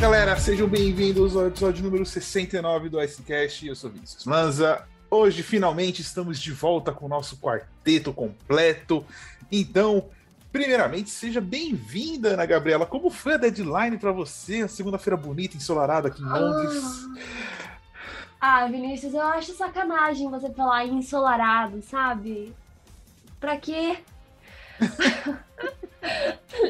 galera, sejam bem-vindos ao episódio número 69 do Icecast. Eu sou Vinícius Lanza. Hoje, finalmente, estamos de volta com o nosso quarteto completo. Então, primeiramente, seja bem-vinda, Ana Gabriela. Como foi a deadline para você? Segunda-feira bonita, ensolarada aqui em Londres. Ah, Vinícius, eu acho sacanagem você falar ensolarado, sabe? Pra quê?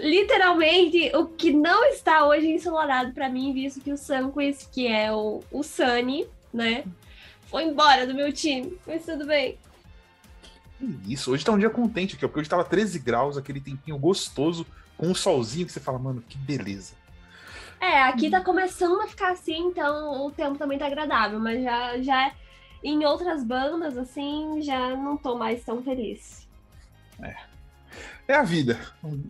Literalmente, o que não está hoje ensolarado para mim, visto que o Sunquist, que é o, o Sunny, né? Foi embora do meu time, mas tudo bem. Isso, hoje tá um dia contente aqui, porque hoje tava 13 graus, aquele tempinho gostoso, com um solzinho que você fala, mano, que beleza. É, aqui tá começando a ficar assim, então o tempo também tá agradável, mas já, já em outras bandas, assim, já não tô mais tão feliz. É. É a vida.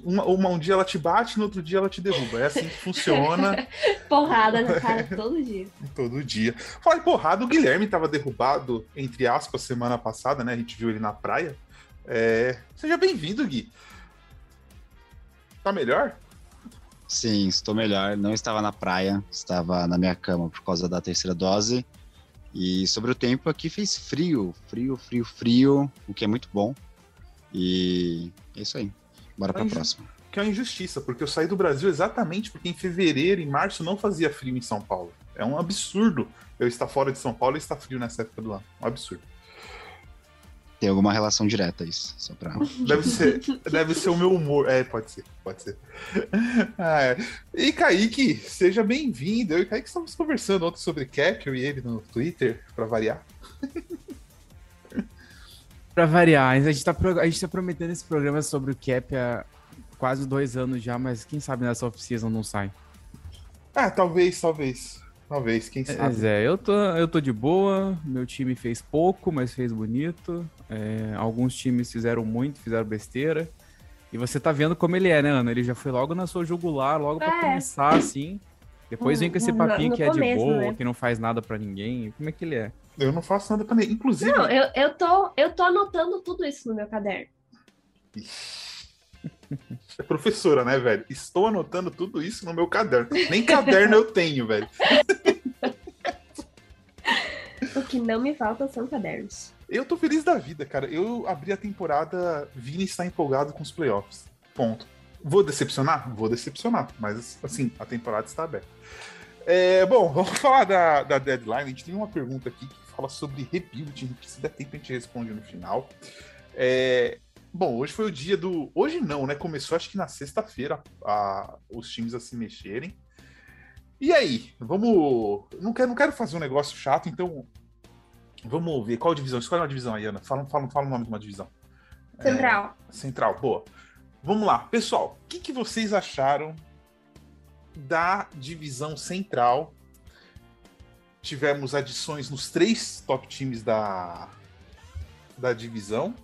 Uma, uma, um dia ela te bate, no outro dia ela te derruba. É assim que funciona. porrada na cara todo dia. todo dia. Fala em porrada, o Guilherme estava derrubado, entre aspas, semana passada, né? A gente viu ele na praia. É... Seja bem-vindo, Gui. Tá melhor? Sim, estou melhor. Não estava na praia, estava na minha cama por causa da terceira dose. E sobre o tempo aqui fez frio, frio, frio, frio, o que é muito bom. E é isso aí. Bora para a próxima. Que é uma injustiça, porque eu saí do Brasil exatamente porque em fevereiro, em março, não fazia frio em São Paulo. É um absurdo eu estar fora de São Paulo e estar frio nessa época do ano. Um absurdo. Tem alguma relação direta isso, só pra... Deve ser, deve ser o meu humor. É, pode ser, pode ser. Ah, é. E Kaique, seja bem-vindo. Eu e Kaique estamos conversando ontem sobre Cap, eu e ele no Twitter, para variar. Pra variar, a gente, tá, a gente tá prometendo esse programa sobre o Cap há quase dois anos já, mas quem sabe nessa off-season não sai. Ah, talvez, talvez. Talvez, quem sabe. Mas é, eu tô, eu tô de boa, meu time fez pouco, mas fez bonito. É, alguns times fizeram muito, fizeram besteira. E você tá vendo como ele é, né, Ana? Ele já foi logo na sua jugular, logo pra é. começar, assim. Depois vem com esse papinho no, no que é começo, de boa, né? que não faz nada para ninguém. Como é que ele é? Eu não faço nada pra ninguém. Inclusive. Não, eu, eu, tô, eu tô anotando tudo isso no meu caderno. É professora, né, velho? Estou anotando tudo isso no meu caderno. Nem caderno eu tenho, velho. o que não me falta são cadernos. Eu tô feliz da vida, cara. Eu abri a temporada, Vini está empolgado com os playoffs. Ponto. Vou decepcionar? Vou decepcionar. Mas, assim, a temporada está aberta. É, bom, vamos falar da, da deadline. A gente tem uma pergunta aqui que fala sobre rebuild, se der tempo a gente responde no final. É, bom, hoje foi o dia do. Hoje não, né? Começou acho que na sexta-feira os times a se mexerem. E aí, vamos. Não quero, não quero fazer um negócio chato, então. Vamos ver qual divisão. Escolhe uma divisão aí, Ana. Fala, fala, fala o nome de uma divisão. Central. É, central, boa. Vamos lá, pessoal. O que, que vocês acharam da divisão central tivemos adições nos três top times da, da divisão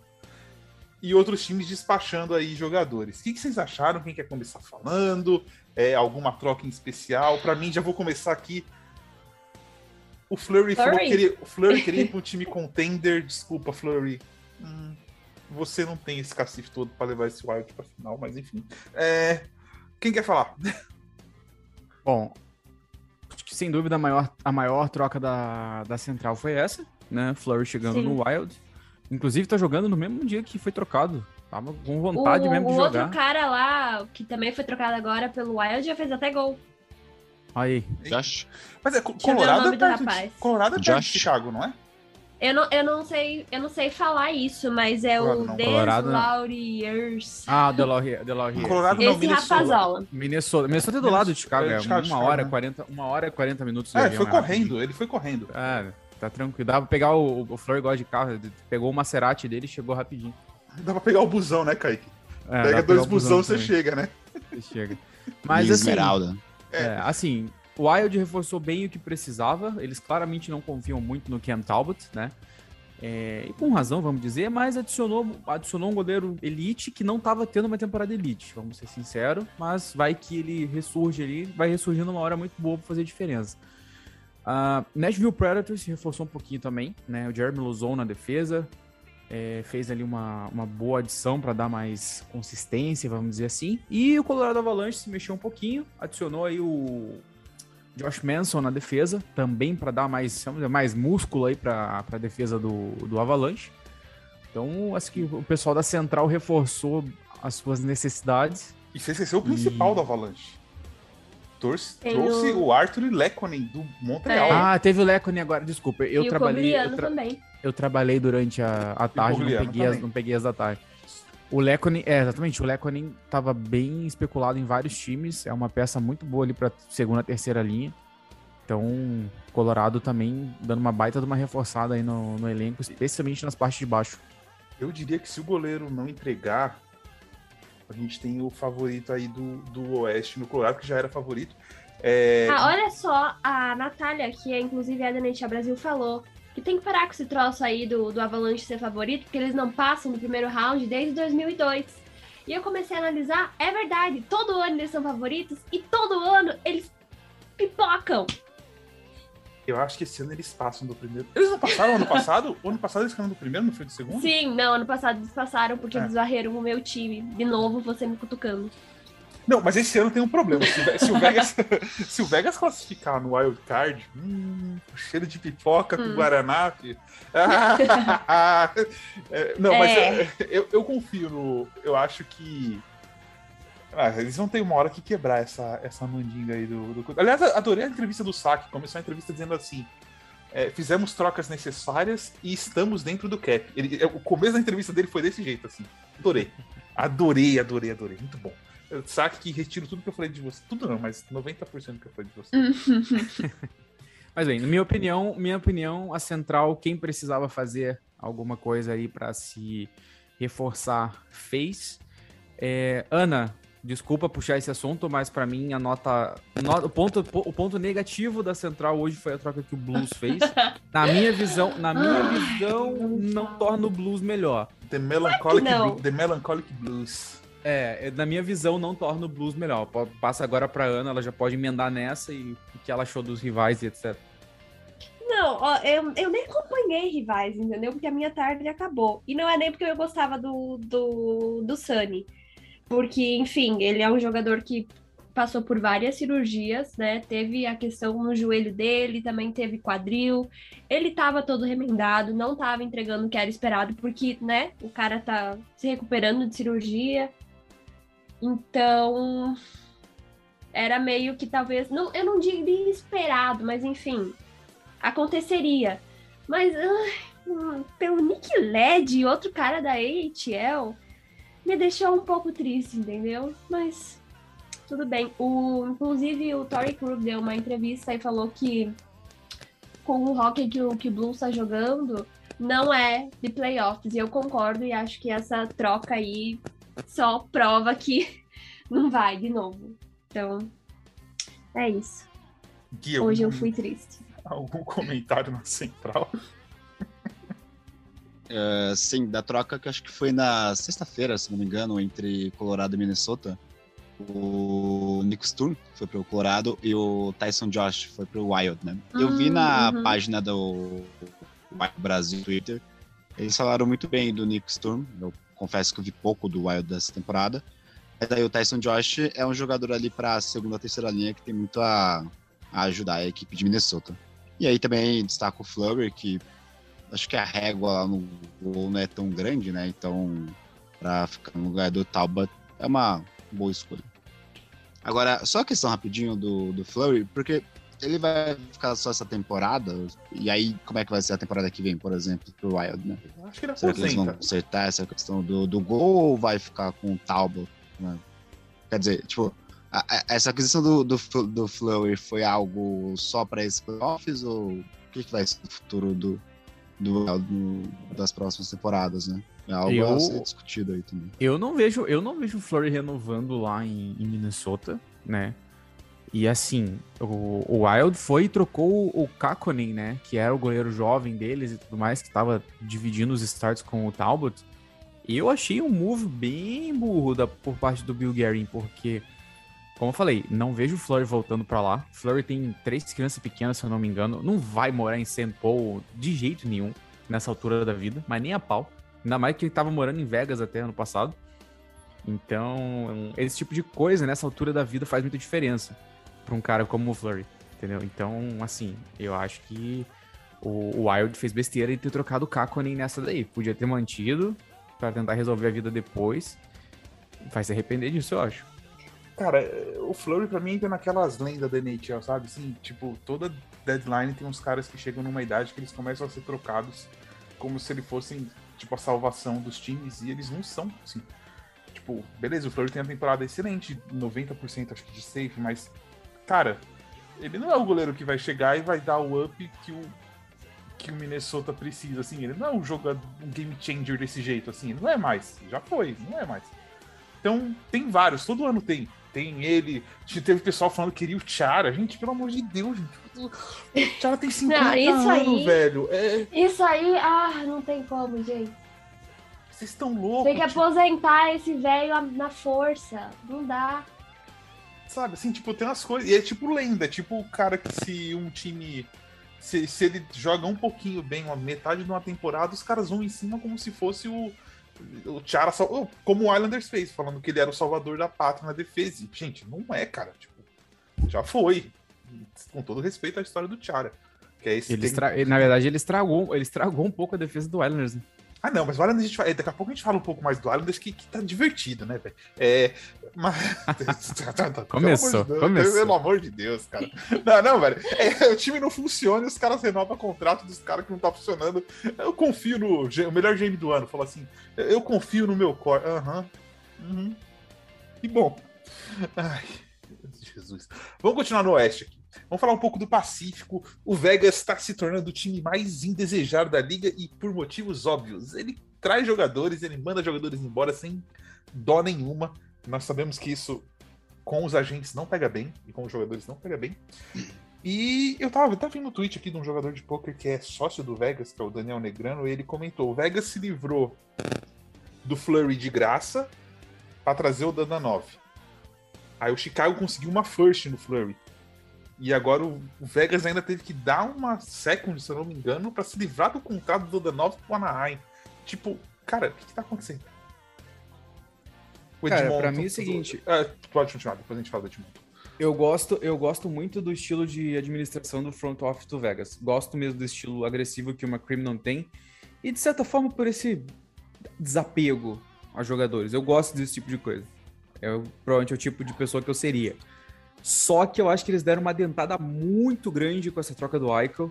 e outros times despachando aí jogadores. O que, que vocês acharam? Quem quer começar falando? É, alguma troca em especial? Para mim, já vou começar aqui. O Flurry, Flurry. falou que queria, o Flurry queria ir para um time contender. Desculpa, Flurry. Hum, você não tem esse cacife todo para levar esse wild para final, mas enfim. É, quem quer falar? Bom, sem dúvida, a maior, a maior troca da, da Central foi essa, né? Flurry chegando Sim. no Wild. Inclusive, tá jogando no mesmo dia que foi trocado. Tava com vontade o, mesmo de o jogar. O outro cara lá, que também foi trocado agora pelo Wild, já fez até gol. Aí. Josh. Mas é, Colorado é perto, de, Colorado é perto de Chicago, não é? Eu não, eu não sei, eu não sei falar isso, mas é Colorado o Deslauriers. Ah, Delaurier. Colorado não, Esse Minnesota. rapazola. Minnesota. Minnesota é do lado de Chicago, é, Chicago, uma hora, 40, uma hora e 40 minutos. É, foi correndo, ele foi correndo. É, tá tranquilo. Dá pra pegar o, o Flor igual de carro, pegou o Maserati dele e chegou rapidinho. Dá pra pegar o busão, né, Kaique? É, Pega dois busão, você chega, né? Você chega. Mas assim, Esmeralda. É, assim, o Wild reforçou bem o que precisava. Eles claramente não confiam muito no Cam Talbot, né? É, e com razão, vamos dizer, mas adicionou, adicionou um goleiro elite que não estava tendo uma temporada elite, vamos ser sinceros, mas vai que ele ressurge ali, vai ressurgir numa hora muito boa para fazer diferença. Uh, Nashville Predators se reforçou um pouquinho também, né? O Jeremy Lozon na defesa, é, fez ali uma, uma boa adição para dar mais consistência, vamos dizer assim. E o Colorado Avalanche se mexeu um pouquinho, adicionou aí o Josh Manson na defesa, também para dar mais, mais músculo aí para a defesa do, do Avalanche. Então, acho que o pessoal da Central reforçou as suas necessidades. E você esqueceu o principal e... do Avalanche. Trouxe, trouxe o... o Arthur Lekonen do Montreal. É. Ah, teve o Lekonen agora, desculpa. Eu e trabalhei. Eu, tra... eu, trabalhei durante a, a tarde, não peguei, as, não peguei as da tarde. O Lekonen, é, exatamente, o Lekonen estava bem especulado em vários times, é uma peça muito boa ali para segunda, terceira linha. Então, Colorado também dando uma baita de uma reforçada aí no, no elenco, especialmente nas partes de baixo. Eu diria que se o goleiro não entregar, a gente tem o favorito aí do, do Oeste no Colorado, que já era favorito. É... Ah, olha só, a Natália, que é inclusive a da NHL Brasil, falou que tem que parar com esse troço aí do, do Avalanche ser favorito, porque eles não passam do primeiro round desde 2002. E eu comecei a analisar, é verdade, todo ano eles são favoritos e todo ano eles pipocam. Eu acho que esse ano eles passam do primeiro. Eles não passaram ano passado? o ano passado eles ficaram do primeiro, não foi do segundo? Sim, não, ano passado eles passaram porque é. eles varreram o meu time. De novo, você me cutucando. Não, mas esse ano tem um problema. Se, se o, Vegas, se o Vegas classificar no Wild Card, hum, cheiro de pipoca hum. com Guaraná, filho. é, não, é. mas eu, eu, eu, confio no. Eu acho que. Ah, eles vão ter uma hora que quebrar essa, essa mandinga aí do, do... Aliás, adorei a entrevista do Saque. Começou a entrevista dizendo assim: é, fizemos trocas necessárias e estamos dentro do cap. Ele, o começo da entrevista dele foi desse jeito, assim. Adorei. Adorei, adorei, adorei. Muito bom. Saque que retiro tudo que eu falei de você. Tudo não, mas 90% que eu falei de você. mas bem, na minha opinião, minha opinião, a central, quem precisava fazer alguma coisa aí para se reforçar, fez. É, Ana, desculpa puxar esse assunto, mas para mim a nota, nota, o, ponto, o ponto negativo da central hoje foi a troca que o Blues fez. na minha visão, na minha visão, não torna o Blues melhor. The Melancholic, The Melancholic Blues. É, na minha visão, não torna o blues melhor. Passa agora pra Ana, ela já pode emendar nessa e o que ela achou dos rivais e etc. Não, ó, eu, eu nem acompanhei rivais, entendeu? Porque a minha tarde acabou. E não é nem porque eu gostava do, do, do Sunny. Porque, enfim, ele é um jogador que passou por várias cirurgias, né? Teve a questão no joelho dele, também teve quadril. Ele tava todo remendado, não tava entregando o que era esperado, porque, né, o cara tá se recuperando de cirurgia. Então, era meio que talvez, não, eu não diria esperado, mas enfim, aconteceria. Mas uh, pelo Nick Led, outro cara da AHL, me deixou um pouco triste, entendeu? Mas tudo bem. O, inclusive, o Tory Krug deu uma entrevista e falou que com o hockey que o, que o está jogando, não é de playoffs. E eu concordo e acho que essa troca aí só prova que não vai de novo. Então, é isso. Gui, Hoje algum, eu fui triste. Algum comentário na central? Uh, sim, da troca que acho que foi na sexta-feira, se não me engano, entre Colorado e Minnesota. O Nick Sturm foi pro Colorado e o Tyson Josh foi pro Wild, né? Eu vi na uhum. página do Brasil Twitter, eles falaram muito bem do Nick Sturm. Eu confesso que eu vi pouco do Wild dessa temporada. Mas aí o Tyson Josh é um jogador ali para segunda, terceira linha que tem muito a, a, ajudar a equipe de Minnesota. E aí também destaca o Flurry, que acho que a régua lá no gol não é tão grande, né? Então, para ficar no lugar do Talbot é uma boa escolha. Agora, só a questão rapidinho do, do Flurry, porque ele vai ficar só essa temporada, e aí como é que vai ser a temporada que vem, por exemplo, pro Wild, né? Acho que ele Será que eles vão acertar essa questão do, do gol ou vai ficar com o Talbot? Né? Quer dizer, tipo, a, a, essa aquisição do, do, do Flurry foi algo só para esses playoffs ou o que, que vai ser o futuro do, do, do, das próximas temporadas, né? É algo eu, a ser discutido aí também. Eu não vejo, eu não vejo o Flurry renovando lá em, em Minnesota, né? E assim, o, o, Wild foi e trocou o Kakonen, né? Que era o goleiro jovem deles e tudo mais, que estava dividindo os starts com o Talbot. Eu achei um move bem burro da, por parte do Bill Guerin, porque, como eu falei, não vejo o Flurry voltando para lá. Flurry tem três crianças pequenas, se eu não me engano. Não vai morar em St. Paul de jeito nenhum nessa altura da vida, mas nem a pau. Ainda mais que ele tava morando em Vegas até ano passado. Então, esse tipo de coisa nessa altura da vida faz muita diferença para um cara como o Flurry. Entendeu? Então, assim, eu acho que o, Wild fez besteira em ter trocado o Kakonen nessa daí. Podia ter mantido para tentar resolver a vida depois. Vai se arrepender disso, eu acho. Cara, o Flurry pra mim entra naquelas lendas da NHL, sabe? Assim, tipo, toda deadline tem uns caras que chegam numa idade que eles começam a ser trocados como se eles fossem, tipo, a salvação dos times e eles não são, assim. Tipo, beleza, o Flurry tem uma temporada excelente, 90% acho que de safe, mas, cara, ele não é o goleiro que vai chegar e vai dar o up que o, que o Minnesota precisa, assim. Ele não é um jogador, um game changer desse jeito, assim. Ele não é mais. Já foi, não é mais. Então, tem vários, todo ano tem tem ele. Teve pessoal falando que queria o Chara. Gente, pelo amor de Deus, gente. O Chara tem 50 não, isso anos, aí, velho. É... Isso aí, ah, não tem como, gente. Vocês estão loucos. Tem que tipo... aposentar esse velho na força. Não dá. Sabe, assim, tipo, tem umas coisas. E é tipo lenda, é tipo o cara que se um time. Se, se ele joga um pouquinho bem, uma metade de uma temporada, os caras vão em cima como se fosse o o Tiara, como o Islanders fez, falando que ele era o salvador da pátria na defesa. E, gente, não é, cara. Tipo, já foi. Com todo respeito à história do Tiara. Que é esse ele tem... estra... Na verdade, ele estragou, ele estragou um pouco a defesa do Islanders. Né? Ah, não, mas o Islanders, a gente, daqui a pouco a gente fala um pouco mais do Islanders, que, que tá divertido, né, velho? É, mas... começou, pelo começou. Pelo amor de Deus, cara. Não, não, velho. É, o time não funciona e os caras renovam o contrato dos caras que não tá funcionando. Eu confio no o melhor GM do ano. Falou assim, eu confio no meu core. Aham. Uhum. Uhum. E bom. Ai, Jesus. Vamos continuar no Oeste aqui. Vamos falar um pouco do Pacífico. O Vegas está se tornando o time mais indesejado da liga e por motivos óbvios. Ele traz jogadores, ele manda jogadores embora sem dó nenhuma. Nós sabemos que isso com os agentes não pega bem e com os jogadores não pega bem. E eu tava, tava vendo um tweet aqui de um jogador de poker que é sócio do Vegas, que é o Daniel Negrano, e ele comentou: o Vegas se livrou do Flurry de graça para trazer o Dandanov. Aí o Chicago conseguiu uma first no Flurry. E agora o Vegas ainda teve que dar uma second, se eu não me engano, para se livrar do contrato do Danov pro Anaheim. Tipo, cara, o que, que tá acontecendo? O Edmonton, cara, pra mim é o seguinte... É, pode continuar, depois a gente fala do Edmonton. Eu gosto, eu gosto muito do estilo de administração do front office do Vegas. Gosto mesmo do estilo agressivo que o McCrim não tem. E, de certa forma, por esse desapego a jogadores. Eu gosto desse tipo de coisa. Eu, provavelmente é o tipo de pessoa que eu seria. Só que eu acho que eles deram uma dentada muito grande com essa troca do Eichel.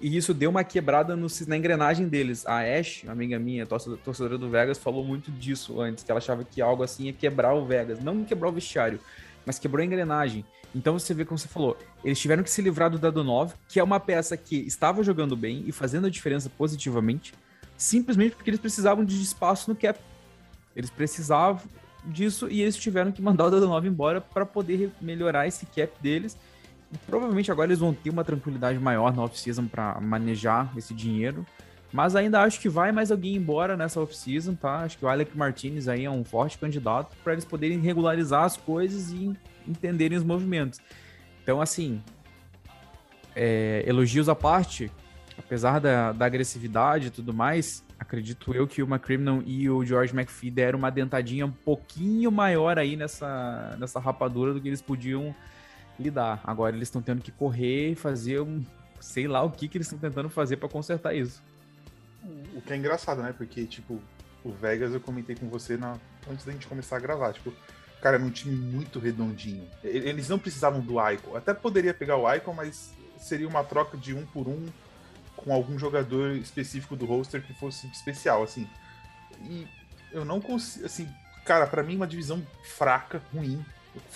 E isso deu uma quebrada no, na engrenagem deles. A Ash, amiga minha, torcedora do Vegas, falou muito disso antes, que ela achava que algo assim ia quebrar o Vegas. Não quebrar o vestiário, mas quebrou a engrenagem. Então você vê como você falou, eles tiveram que se livrar do Dadonov, que é uma peça que estava jogando bem e fazendo a diferença positivamente, simplesmente porque eles precisavam de espaço no cap. Eles precisavam disso e eles tiveram que mandar o Dadonov embora para poder melhorar esse cap deles. E provavelmente agora eles vão ter uma tranquilidade maior na off-season para manejar esse dinheiro. Mas ainda acho que vai mais alguém embora nessa off-season, tá? Acho que o Alec Martinez aí é um forte candidato para eles poderem regularizar as coisas e entenderem os movimentos. Então, assim, é, elogios à parte, apesar da, da agressividade e tudo mais, acredito eu que o McCrimmon e o George McPhee deram uma dentadinha um pouquinho maior aí nessa, nessa rapadura do que eles podiam lidar. Agora eles estão tendo que correr e fazer um. Sei lá o que, que eles estão tentando fazer para consertar isso. O que é engraçado, né? Porque, tipo, o Vegas eu comentei com você na... antes da gente começar a gravar. Tipo, cara, é um time muito redondinho. Eles não precisavam do Icon. Até poderia pegar o Icon, mas seria uma troca de um por um com algum jogador específico do roster que fosse especial, assim. E eu não consigo, assim, cara, para mim uma divisão fraca, ruim.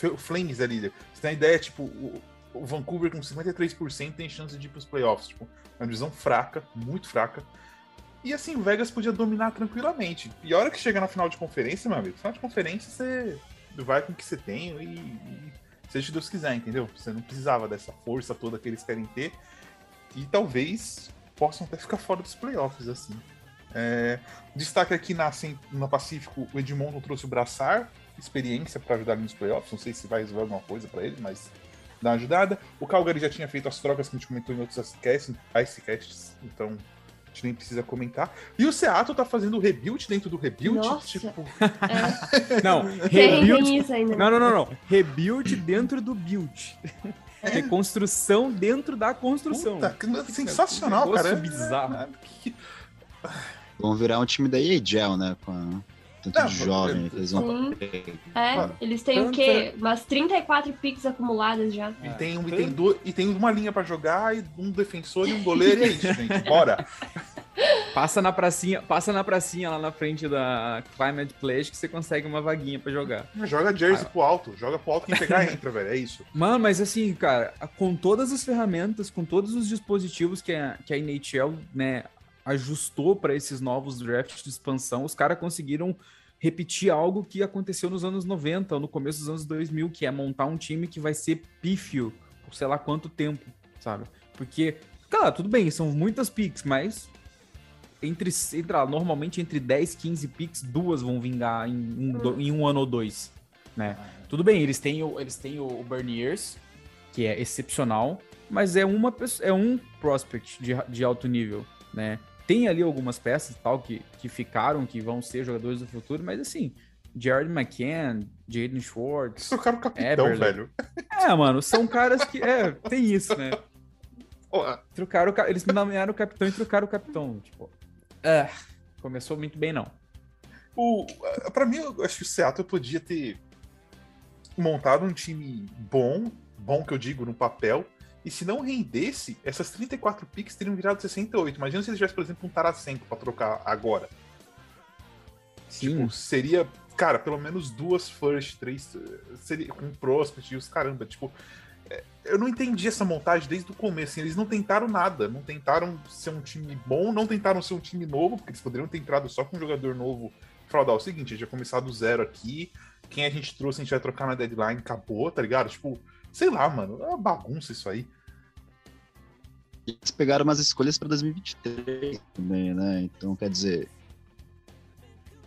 O Flames é líder. Você tem a ideia, tipo, o, o Vancouver com 53% tem chance de ir pros playoffs, tipo, uma divisão fraca, muito fraca. E assim, o Vegas podia dominar tranquilamente. E a hora que chega na final de conferência, meu amigo, final de conferência você vai com o que você tem e, e seja Deus quiser, entendeu? Você não precisava dessa força toda que eles querem ter. E talvez possam até ficar fora dos playoffs, assim. É, destaque aqui na, assim, no Pacífico, o Edmonton trouxe o Braçar, experiência para ajudar nos playoffs. Não sei se vai resolver alguma coisa para ele, mas dá uma ajudada. O Calgary já tinha feito as trocas que a gente comentou em outros icecasts, então A gente nem precisa comentar. E o Seattle tá fazendo o rebuild dentro do rebuild. Nossa. Tipo, É. Não, rebuild. Não, não, não, não. Rebuild dentro do build. Reconstrução dentro da construção. puta, que sensacional, cara. bizarro. É, que- Vão virar um time da EAGEL, né? Com tanto Não, de jovem que eles vão Sim. É, Mano, eles têm o tanto quê? Umas 34 picks acumuladas já. E tem, um, e, tem du- e tem uma linha pra jogar, e um defensor e um goleiro, e é isso, gente. Bora. Passa na pracinha, passa na pracinha lá na frente da Climate Pledge que você consegue uma vaguinha pra jogar. Joga jersey pro alto. Joga pro alto, quem pegar entra, velho. É isso. Mano, mas assim, cara, com todas as ferramentas, com todos os dispositivos que a, que a NHL, né, ajustou para esses novos drafts de expansão, os caras conseguiram repetir algo que aconteceu nos anos 90 ou no começo dos anos 2000, que é montar um time que vai ser pífio por sei lá quanto tempo, sabe? Porque, cara, tudo bem, são muitas picks, mas entre, entre ah, normalmente entre 10 15 picks, duas vão vingar em um, do- em um ano ou dois, né? Tudo bem, eles têm o, eles têm o, o Berniers, que é excepcional, mas é uma pessoa- é um prospect de, de alto nível, né? Tem ali algumas peças tal que, que ficaram, que vão ser jogadores do futuro, mas assim, Jared McCann, Jaden Schwartz. Eles trocaram o capitão, Eberle. velho. É, mano, são caras que. É, tem isso, né? Trocaram eles nomearam o capitão e trocaram o capitão. Tipo, é, começou muito bem, não. O, pra mim, eu acho que o Seattle podia ter montado um time bom, bom que eu digo no papel, e se não rendesse, essas 34 picks teriam virado 68. Imagina se eles tivessem, por exemplo, um Tarasenko pra trocar agora. Sim. Tipo, seria, cara, pelo menos duas first, três, seria com prospect e os caramba, tipo, é, eu não entendi essa montagem desde o começo, assim, eles não tentaram nada, não tentaram ser um time bom, não tentaram ser um time novo, porque eles poderiam ter entrado só com um jogador novo, falar, "Ó, é o seguinte, a gente vai começar do zero aqui, quem a gente trouxe a gente vai trocar na deadline, acabou, tá ligado? Tipo, sei lá, mano, é uma bagunça isso aí. Eles pegaram umas escolhas para 2023 também, né? Então, quer dizer.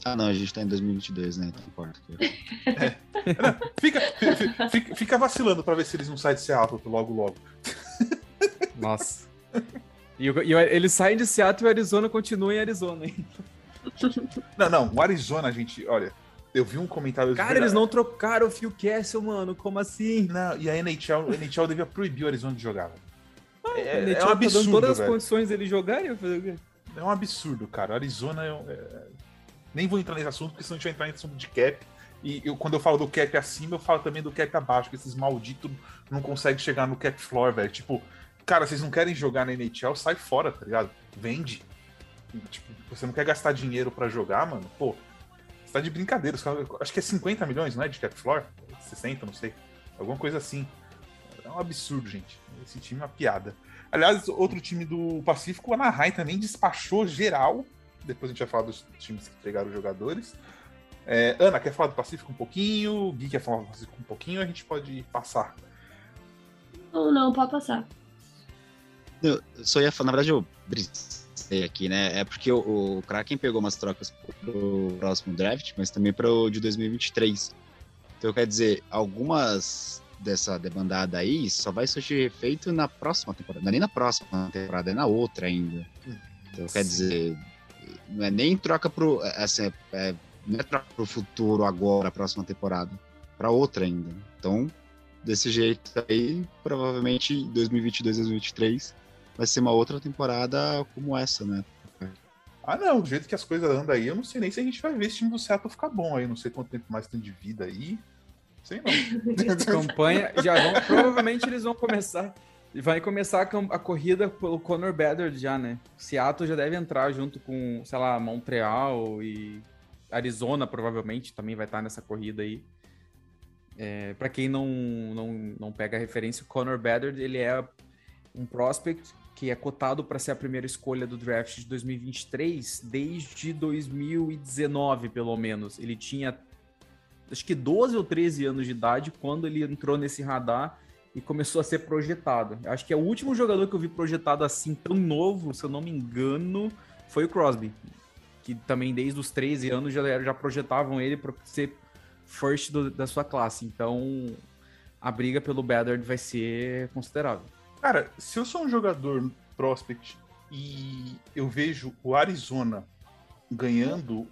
Ah, não, a gente tá em 2022, né? Então, não importa. Fica, fi- fica, fica vacilando pra ver se eles não saem de Seattle logo logo. Nossa. E, e eles saem de Seattle e o Arizona continua em Arizona, hein? Não, não, o Arizona, gente, olha, eu vi um comentário... Cara, eles não trocaram o Phil Castle, mano. Como assim? Não, e a NHL, a NHL devia proibir o Arizona de jogar, velho. É, Ele é tinha um tá absurdo, todas as velho. condições dele jogar eu fazer o quê? É um absurdo, cara. O Arizona é, um- é- Nem vou entrar nesse assunto, porque senão a gente vai entrar nesse assunto de cap. E eu, quando eu falo do cap acima, eu falo também do cap abaixo, que esses malditos não conseguem chegar no cap floor, velho. Tipo, cara, vocês não querem jogar na NHL, sai fora, tá ligado? Vende. Tipo, você não quer gastar dinheiro pra jogar, mano? Pô, tá de brincadeira. Acho que é 50 milhões, não é? De cap floor? 60, não sei. Alguma coisa assim. É um absurdo, gente. Esse time é uma piada. Aliás, outro time do Pacífico, o Anaheim também despachou geral. Depois a gente vai falar dos times que pegaram os jogadores. É, Ana, quer falar do Pacífico um pouquinho? Gui quer falar do Pacífico um pouquinho? A gente pode passar. Ou não, pode passar. Eu só ia falar, na verdade, eu brisei aqui, né? É porque o, o Kraken pegou umas trocas pro próximo draft, mas também pro de 2023. Então, quer dizer, algumas dessa demandada aí só vai surgir efeito na próxima temporada. Não é nem na próxima temporada, é na outra ainda. Então, quer dizer, não é nem troca pro. Assim, é, não é troca pro futuro agora, a próxima temporada. Pra outra ainda. Então, desse jeito aí, provavelmente 2022, 2023 vai ser uma outra temporada como essa, né? Ah, não, do jeito que as coisas andam aí, eu não sei nem se a gente vai ver esse time do Seattle ficar bom aí. Não sei quanto tempo mais tem de vida aí. Sei não. Campanha, já vão, provavelmente eles vão começar, vai começar a, a corrida pelo Conor Bedard já, né? Seattle já deve entrar junto com, sei lá, Montreal e Arizona provavelmente também vai estar nessa corrida aí. É, para quem não, não, não pega a referência, o Conor Bedard, ele é um prospect que é cotado para ser a primeira escolha do draft de 2023 desde 2019, pelo menos. Ele tinha acho que 12 ou 13 anos de idade quando ele entrou nesse radar e começou a ser projetado. Acho que é o último jogador que eu vi projetado assim tão novo, se eu não me engano, foi o Crosby, que também desde os 13 anos já, já projetavam ele para ser first do- da sua classe. Então a briga pelo Bedard vai ser considerável. Cara, se eu sou um jogador prospect e eu vejo o Arizona ganhando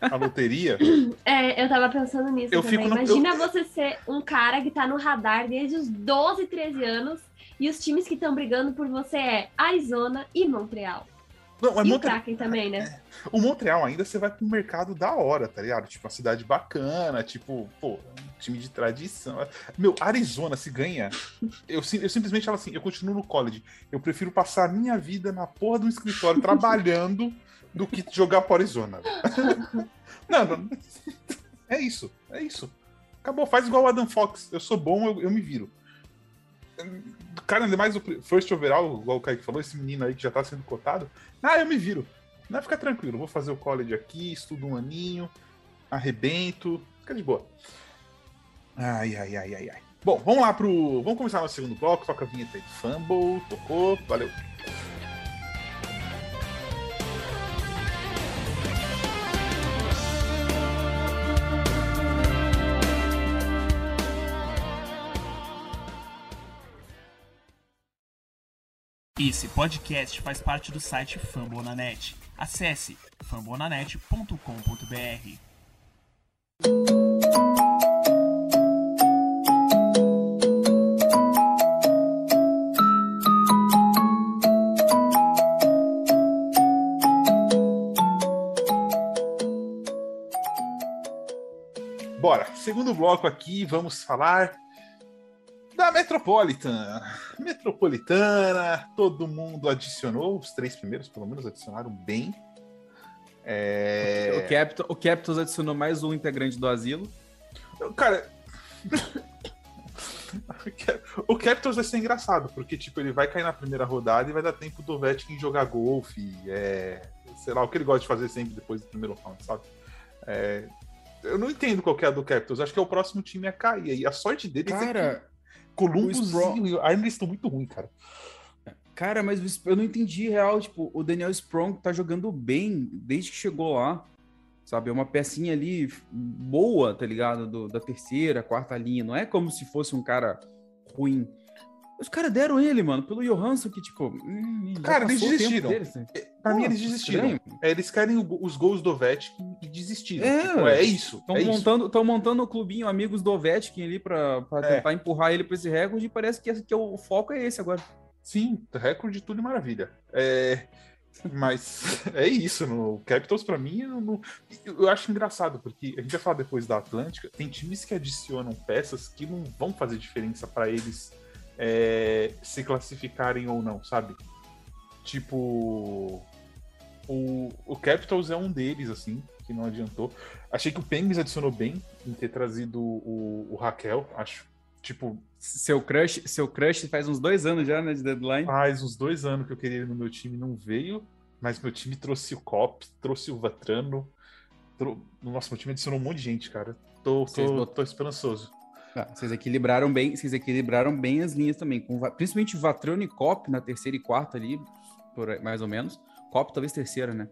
a loteria. É, eu tava pensando nisso Eu também. fico no- Imagina eu- você ser um cara que tá no radar desde os 12, 13 anos e os times que estão brigando por você é Arizona e Montreal. Não, mas e o Monte- Kraken também, né? o Montreal ainda você vai um mercado da hora, tá ligado? Tipo, uma cidade bacana, tipo, pô, um time de tradição. Meu, Arizona se ganha. Eu, eu simplesmente falo assim, eu continuo no college. Eu prefiro passar a minha vida na porra de um escritório trabalhando do que jogar pro Arizona. não, não. É isso, é isso. Acabou, faz igual o Adam Fox. Eu sou bom, eu, eu me viro. Cara, ainda mais o first overall, igual o Kaique falou, esse menino aí que já tá sendo cotado. Ah, eu me viro. Não, fica tranquilo, vou fazer o college aqui, estudo um aninho, arrebento, fica de boa. Ai, ai, ai, ai, ai. Bom, vamos lá pro. Vamos começar nosso segundo bloco, toca a vinheta aí Fumble, tocou, valeu. Esse podcast faz parte do site Fambonanet. Acesse fambonanet.com.br. Bora, segundo bloco aqui, vamos falar Metropolitan. Metropolitana, todo mundo adicionou, os três primeiros pelo menos adicionaram bem. É... O, Capitol, o Capitals adicionou mais um integrante do asilo. Cara. o Capitals vai ser engraçado, porque tipo, ele vai cair na primeira rodada e vai dar tempo do Ovechkin jogar golfe, é, sei lá, o que ele gosta de fazer sempre depois do primeiro round, sabe? É, eu não entendo qual é a do Capitals, acho que é o próximo time a cair. E a sorte deles é que Cara, Columbus o Spro- e o Islanders estão muito ruins, cara. cara, mas eu não entendi real. Tipo, o Daniel Sprong tá jogando bem desde que chegou lá. Sabe, é uma pecinha ali boa, tá ligado? Do- da terceira, quarta linha. Não é como se fosse um cara ruim. Os caras deram ele, mano, pelo Johansson, que, tipo. hum, Cara, eles desistiram. deles, né? Pra Pô, mim, eles desistiram. É, eles querem o- os gols do e desistiram. É, Tipo, é isso. Estão é montando, tão montando o clubinho Amigos do Ovechkin ali pra, pra É. tentar empurrar ele pra esse recorde e parece que, que o foco é esse agora. Sim, recorde tudo e maravilha. É, mas é isso, no Capitals pra mim, eu, não- eu acho engraçado, porque a gente vai falar depois da Atlântica, tem times que adicionam peças que não vão fazer diferença pra eles é, se classificarem ou não, sabe? Tipo, o, o Capitals é um deles, assim, que não adiantou. Achei que o Penguins adicionou bem em ter trazido o, o Raquel, acho. Tipo, Seu crush, seu crush faz uns dois anos já, né, de deadline. Faz uns dois anos que eu queria ele no meu time, não veio. Mas meu time trouxe o Cop, trouxe o Vatrano. Trou... Nossa, meu time adicionou um monte de gente, cara. Tô, tô, bot- tô esperançoso. Ah, vocês equilibraram bem, vocês equilibraram bem as linhas também, com, principalmente Vatrano e Cop na terceira e quarta ali, por mais ou menos. Cop talvez terceira, né?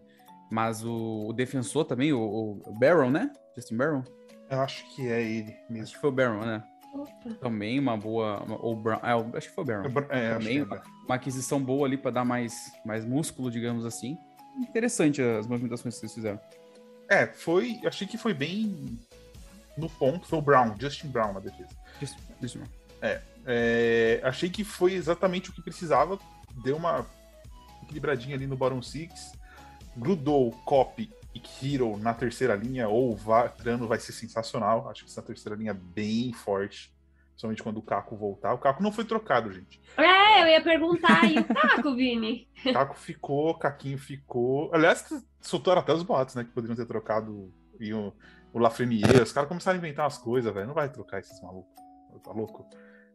Mas o, o defensor também, o, o Barron, né? Justin Barron? Eu acho que é ele Acho mesmo. que foi o Barron, né? Opa. Também uma boa. Uma, ou Brown, é, acho que foi o Barron. É, acho Também que é. uma aquisição boa ali para dar mais, mais músculo, digamos assim. Interessante as movimentações que vocês fizeram. É, foi. Achei que foi bem no ponto. Foi o Brown, Justin Brown na defesa. Isso, isso mesmo. É, achei que foi exatamente o que precisava. Deu uma equilibradinha ali no Baron Six. Grudou Cop e Hero na terceira linha, ou o Vatrano vai ser sensacional. Acho que essa terceira linha é bem forte. Principalmente quando o Caco voltar. O Caco não foi trocado, gente. É, eu ia perguntar, e o Taco, Vini? Caco ficou, Caquinho ficou. Aliás, soltaram até os boatos, né? Que poderiam ter trocado e o, o Lafreniere. Os caras começaram a inventar umas coisas, velho. Não vai trocar esses malucos. Tá louco?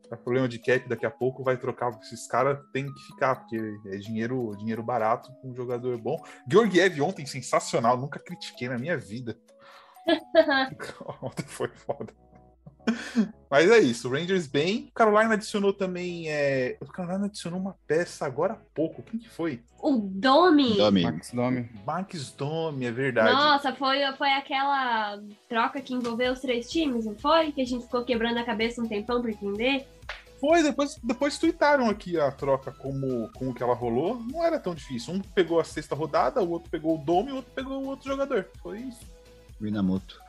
Tá problema de cap daqui a pouco, vai trocar. Esses caras têm que ficar, porque é dinheiro, dinheiro barato com um jogador bom. Georgiev ontem, sensacional. Nunca critiquei na minha vida. ontem foi foda. Mas é isso, Rangers bem. Carolina adicionou também. É... O Carolina adicionou uma peça agora há pouco. Quem que foi? O Domi. Domi. Max Domi. Max Domi, é verdade. Nossa, foi, foi aquela troca que envolveu os três times, não foi? Que a gente ficou quebrando a cabeça um tempão pra entender. Foi, depois, depois tweetaram aqui a troca como, como que ela rolou. Não era tão difícil. Um pegou a sexta rodada, o outro pegou o Dome e o outro pegou o outro jogador. Foi isso. Minamoto.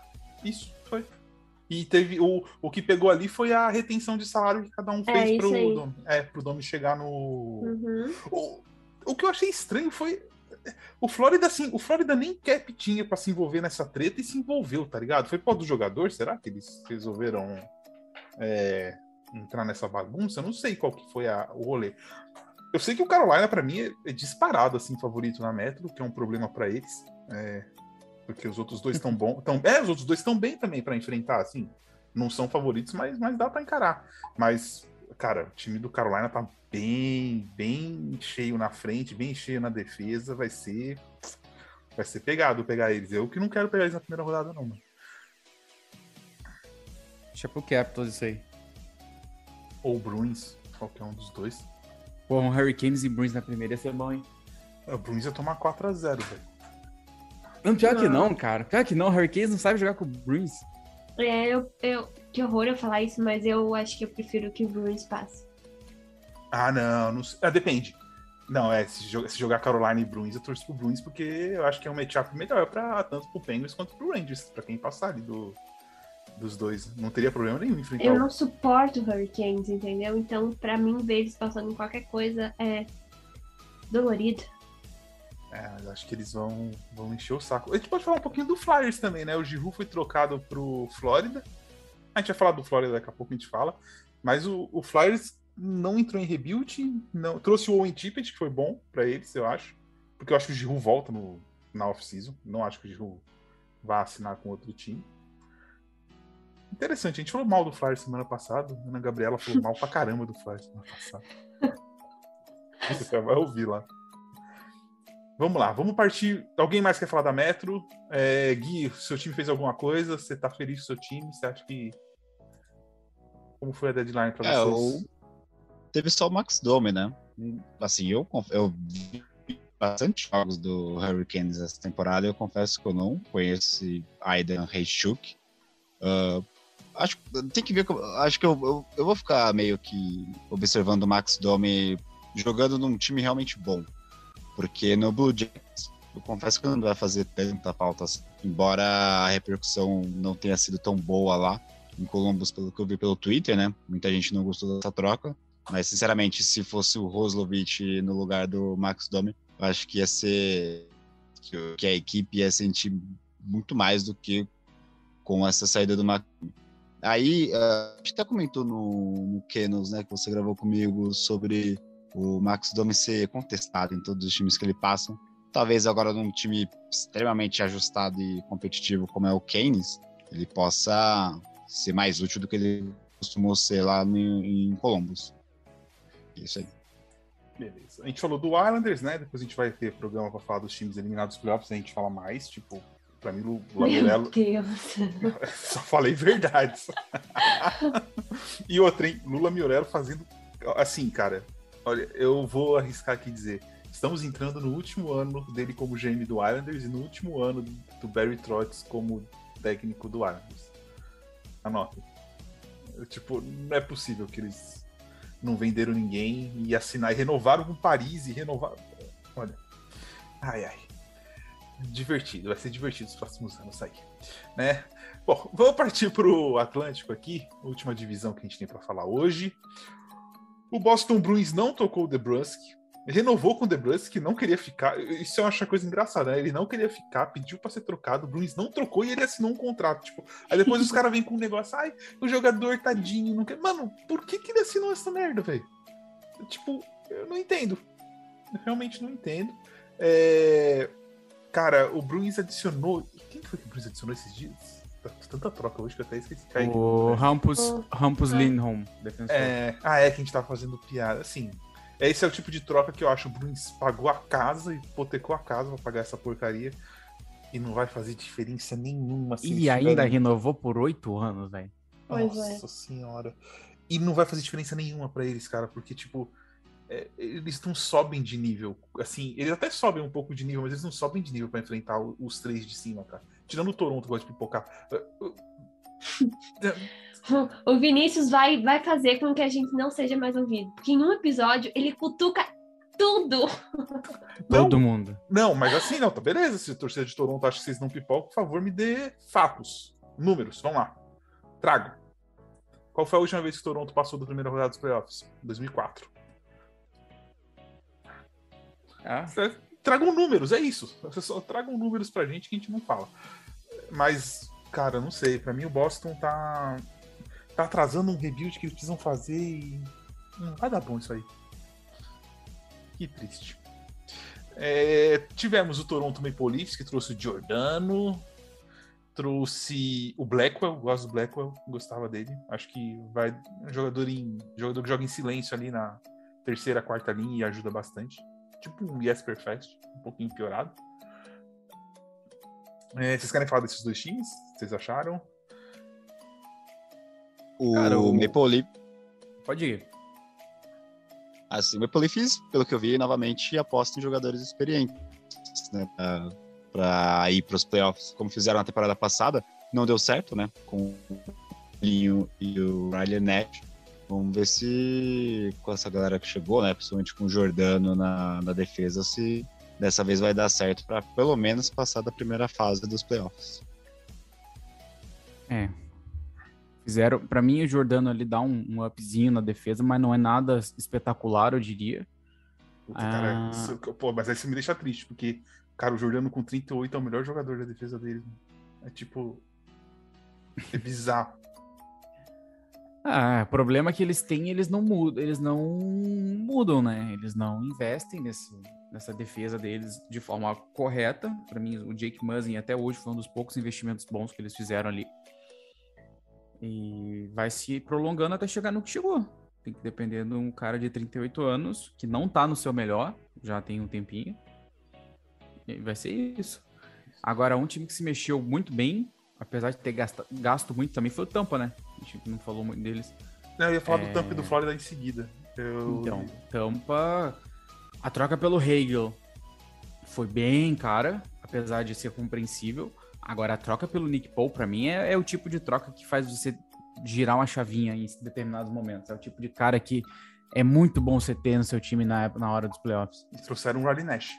Isso, foi. E teve. O, o que pegou ali foi a retenção de salário que cada um é, fez é, pro, Dome, é, pro Dome chegar no. Uhum. O, o que eu achei estranho foi. O Flórida, assim, o Flórida nem cap tinha pra se envolver nessa treta e se envolveu, tá ligado? Foi por do jogador? Será que eles resolveram é, entrar nessa bagunça? Eu não sei qual que foi a, o rolê. Eu sei que o Carolina, para mim, é, é, disparado, assim, favorito na Metro, que é um problema para eles. É, porque os outros dois estão bons. Tão, é, os outros dois estão bem também para enfrentar, assim. Não são favoritos, mas, mas dá para encarar. Mas, cara, o time do Carolina tá bem, bem cheio na frente, bem cheio na defesa. Vai ser. Vai ser pegado pegar eles. Eu que não quero pegar eles na primeira rodada, não, mano. Deixa pro Capitals isso aí. Ou Bruins, qualquer um dos dois. Pô, um Hurricanes e Bruins na primeira ia ser bom, hein? O Bruins ia tomar 4x0, velho. Não, pior não. que não, cara. Pior que não, o Hurricanes não sabe jogar com o Bruins. É, eu, eu, que horror eu falar isso, mas eu acho que eu prefiro que o Bruins passe. Ah, não, não ah, depende. Não, é, se, jogar, se jogar Carolina e Bruins, eu torço pro Bruins, porque eu acho que é um matchup melhor pra, tanto pro Penguins quanto pro Rangers, pra quem passar ali do, dos dois. Não teria problema nenhum enfrentar. Eu não suporto Hurricanes, entendeu? Então, pra mim, ver eles passando em qualquer coisa é dolorido. É, acho que eles vão, vão encher o saco. A gente pode falar um pouquinho do Flyers também, né? O Giroud foi trocado pro Flórida. A gente vai falar do Flórida daqui a pouco, a gente fala. Mas o, o Flyers não entrou em rebuild, não trouxe o Owen Tippett, que foi bom para eles, eu acho. Porque eu acho que o Giroud volta no, na off-season. Não acho que o Giroud vá assinar com outro time. Interessante, a gente falou mal do Flyers semana passada. A Ana Gabriela falou mal pra caramba do Flyers semana passada. Você vai ouvir lá. Vamos lá, vamos partir. Alguém mais quer falar da Metro? É, Gui, seu time fez alguma coisa? Você tá feliz com seu time? Você acha que. Como foi a deadline pra é, vocês? Teve só o Max Dome, né? Assim, eu, eu vi bastante jogos do Hurricanes essa temporada. Eu confesso que eu não conheço Aidan Reichuk. Uh, acho tem que ver. Acho que eu, eu, eu, vou ficar meio que observando o Max Dome jogando num time realmente bom. Porque no Blue Jays, eu confesso que não vai fazer tanta falta assim. Embora a repercussão não tenha sido tão boa lá em Columbus, pelo que eu vi pelo Twitter, né? Muita gente não gostou dessa troca. Mas, sinceramente, se fosse o Roslovich no lugar do Max Domi, eu acho que ia ser. que a equipe ia sentir muito mais do que com essa saída do Max. Aí, uh, a gente até comentou no, no Kenos, né, que você gravou comigo, sobre o Max Domi ser contestado em todos os times que ele passa. Talvez agora num time extremamente ajustado e competitivo como é o Keynes, ele possa ser mais útil do que ele costumou ser lá em, em Columbus. Isso aí. Beleza. A gente falou do Islanders, né? Depois a gente vai ter programa para falar dos times eliminados dos playoffs, a gente fala mais, tipo, pra mim, Lula Meu Deus. Só falei verdades. e outra, hein? Lula Miorello fazendo. Assim, cara, Olha, eu vou arriscar aqui dizer. Estamos entrando no último ano dele como GM do Islanders e no último ano do Barry Trotz como técnico do Islanders. Anota. Tipo, não é possível que eles não venderam ninguém e assinar e renovaram com Paris e renovaram. Olha. Ai, ai. Divertido, vai ser divertido os próximos anos aí. Né? Bom, vamos partir para o Atlântico aqui, última divisão que a gente tem para falar hoje. O Boston Bruins não tocou o DeBrusk, renovou com o DeBrusk, não queria ficar. Isso eu acho uma coisa engraçada, né? Ele não queria ficar, pediu para ser trocado, o Bruins não trocou e ele assinou um contrato. Tipo, aí depois os caras vêm com um negócio, ai, o jogador tadinho, não quer. Mano, por que, que ele assinou essa merda, velho? Tipo, eu não entendo. Eu realmente não entendo. É... Cara, o Bruins adicionou. Quem foi que o Bruins adicionou esses dias? Tanta troca hoje que eu até esqueci. O Rampus, oh. Rampus Lindholm, defensor. É... Ah, é que a gente tava fazendo piada. Assim, esse é o tipo de troca que eu acho o Bruins pagou a casa, hipotecou a casa pra pagar essa porcaria. E não vai fazer diferença nenhuma. Assim, e ainda renovou por oito anos, velho. Nossa é. senhora. E não vai fazer diferença nenhuma para eles, cara, porque, tipo, é, eles não sobem de nível. Assim, eles até sobem um pouco de nível, mas eles não sobem de nível para enfrentar os três de cima, cara. Tirando o Toronto, gosta de pipocar. o Vinícius vai, vai fazer com que a gente não seja mais ouvido. Porque em um episódio ele cutuca tudo. Todo mundo. Não, mas assim, não, tá beleza. Se o torcedor de Toronto acha que vocês não pipocam, por favor, me dê fatos, números. Vamos lá. Trago. Qual foi a última vez que o Toronto passou da primeira rodada dos playoffs? 2004. Ah. Tragam números, é isso. Só tragam números pra gente que a gente não fala. Mas, cara, não sei. Pra mim o Boston tá. tá atrasando um rebuild que eles precisam fazer e. Não vai dar bom isso aí. Que triste. É, tivemos o Toronto Maple Leafs, que trouxe o Giordano, trouxe o Blackwell, gosto do Blackwell, gostava dele. Acho que vai um jogador em jogador que joga em silêncio ali na terceira, quarta linha e ajuda bastante. Tipo um Jesper Fest, um pouquinho piorado. É, vocês querem falar desses dois times? Vocês acharam? O, Cara, o Maple Leaf. Pode ir. Assim, o Maple Leafs, pelo que eu vi, novamente aposta em jogadores experientes, né, para ir para os playoffs, como fizeram na temporada passada. Não deu certo, né, com o Linho e o Riley Nash. Vamos ver se com essa galera que chegou, né, principalmente com o Jordano na, na defesa, se dessa vez vai dar certo para pelo menos passar da primeira fase dos playoffs. É, Fizeram, para mim, o Jordano ali dá um, um, upzinho na defesa, mas não é nada espetacular, eu diria. Puta, cara, ah... isso, pô, mas aí isso me deixa triste, porque, cara, o Jordano com 38 é o melhor jogador da defesa dele. É tipo. É bizarro. Ah, o problema que eles têm, eles não mudam, eles não mudam, né? Eles não investem nesse, nessa defesa deles de forma correta. Para mim, o Jake Muzzin até hoje foi um dos poucos investimentos bons que eles fizeram ali. E vai se prolongando até chegar no que chegou. Tem que depender de um cara de 38 anos que não tá no seu melhor, já tem um tempinho. E vai ser isso. Agora, um time que se mexeu muito bem, apesar de ter gasto, gasto muito também, foi o Tampa, né? A gente não falou muito deles. Não, eu ia falar é... do Tampa e do Florida em seguida. Eu... Então, Tampa, a troca pelo Hegel foi bem cara, apesar de ser compreensível. Agora, a troca pelo Nick Paul, para mim, é, é, o tipo de troca que faz você girar uma chavinha em determinados momentos. É o tipo de cara que é muito bom você ter no seu time na, na hora dos playoffs. E trouxeram o Riley Nash.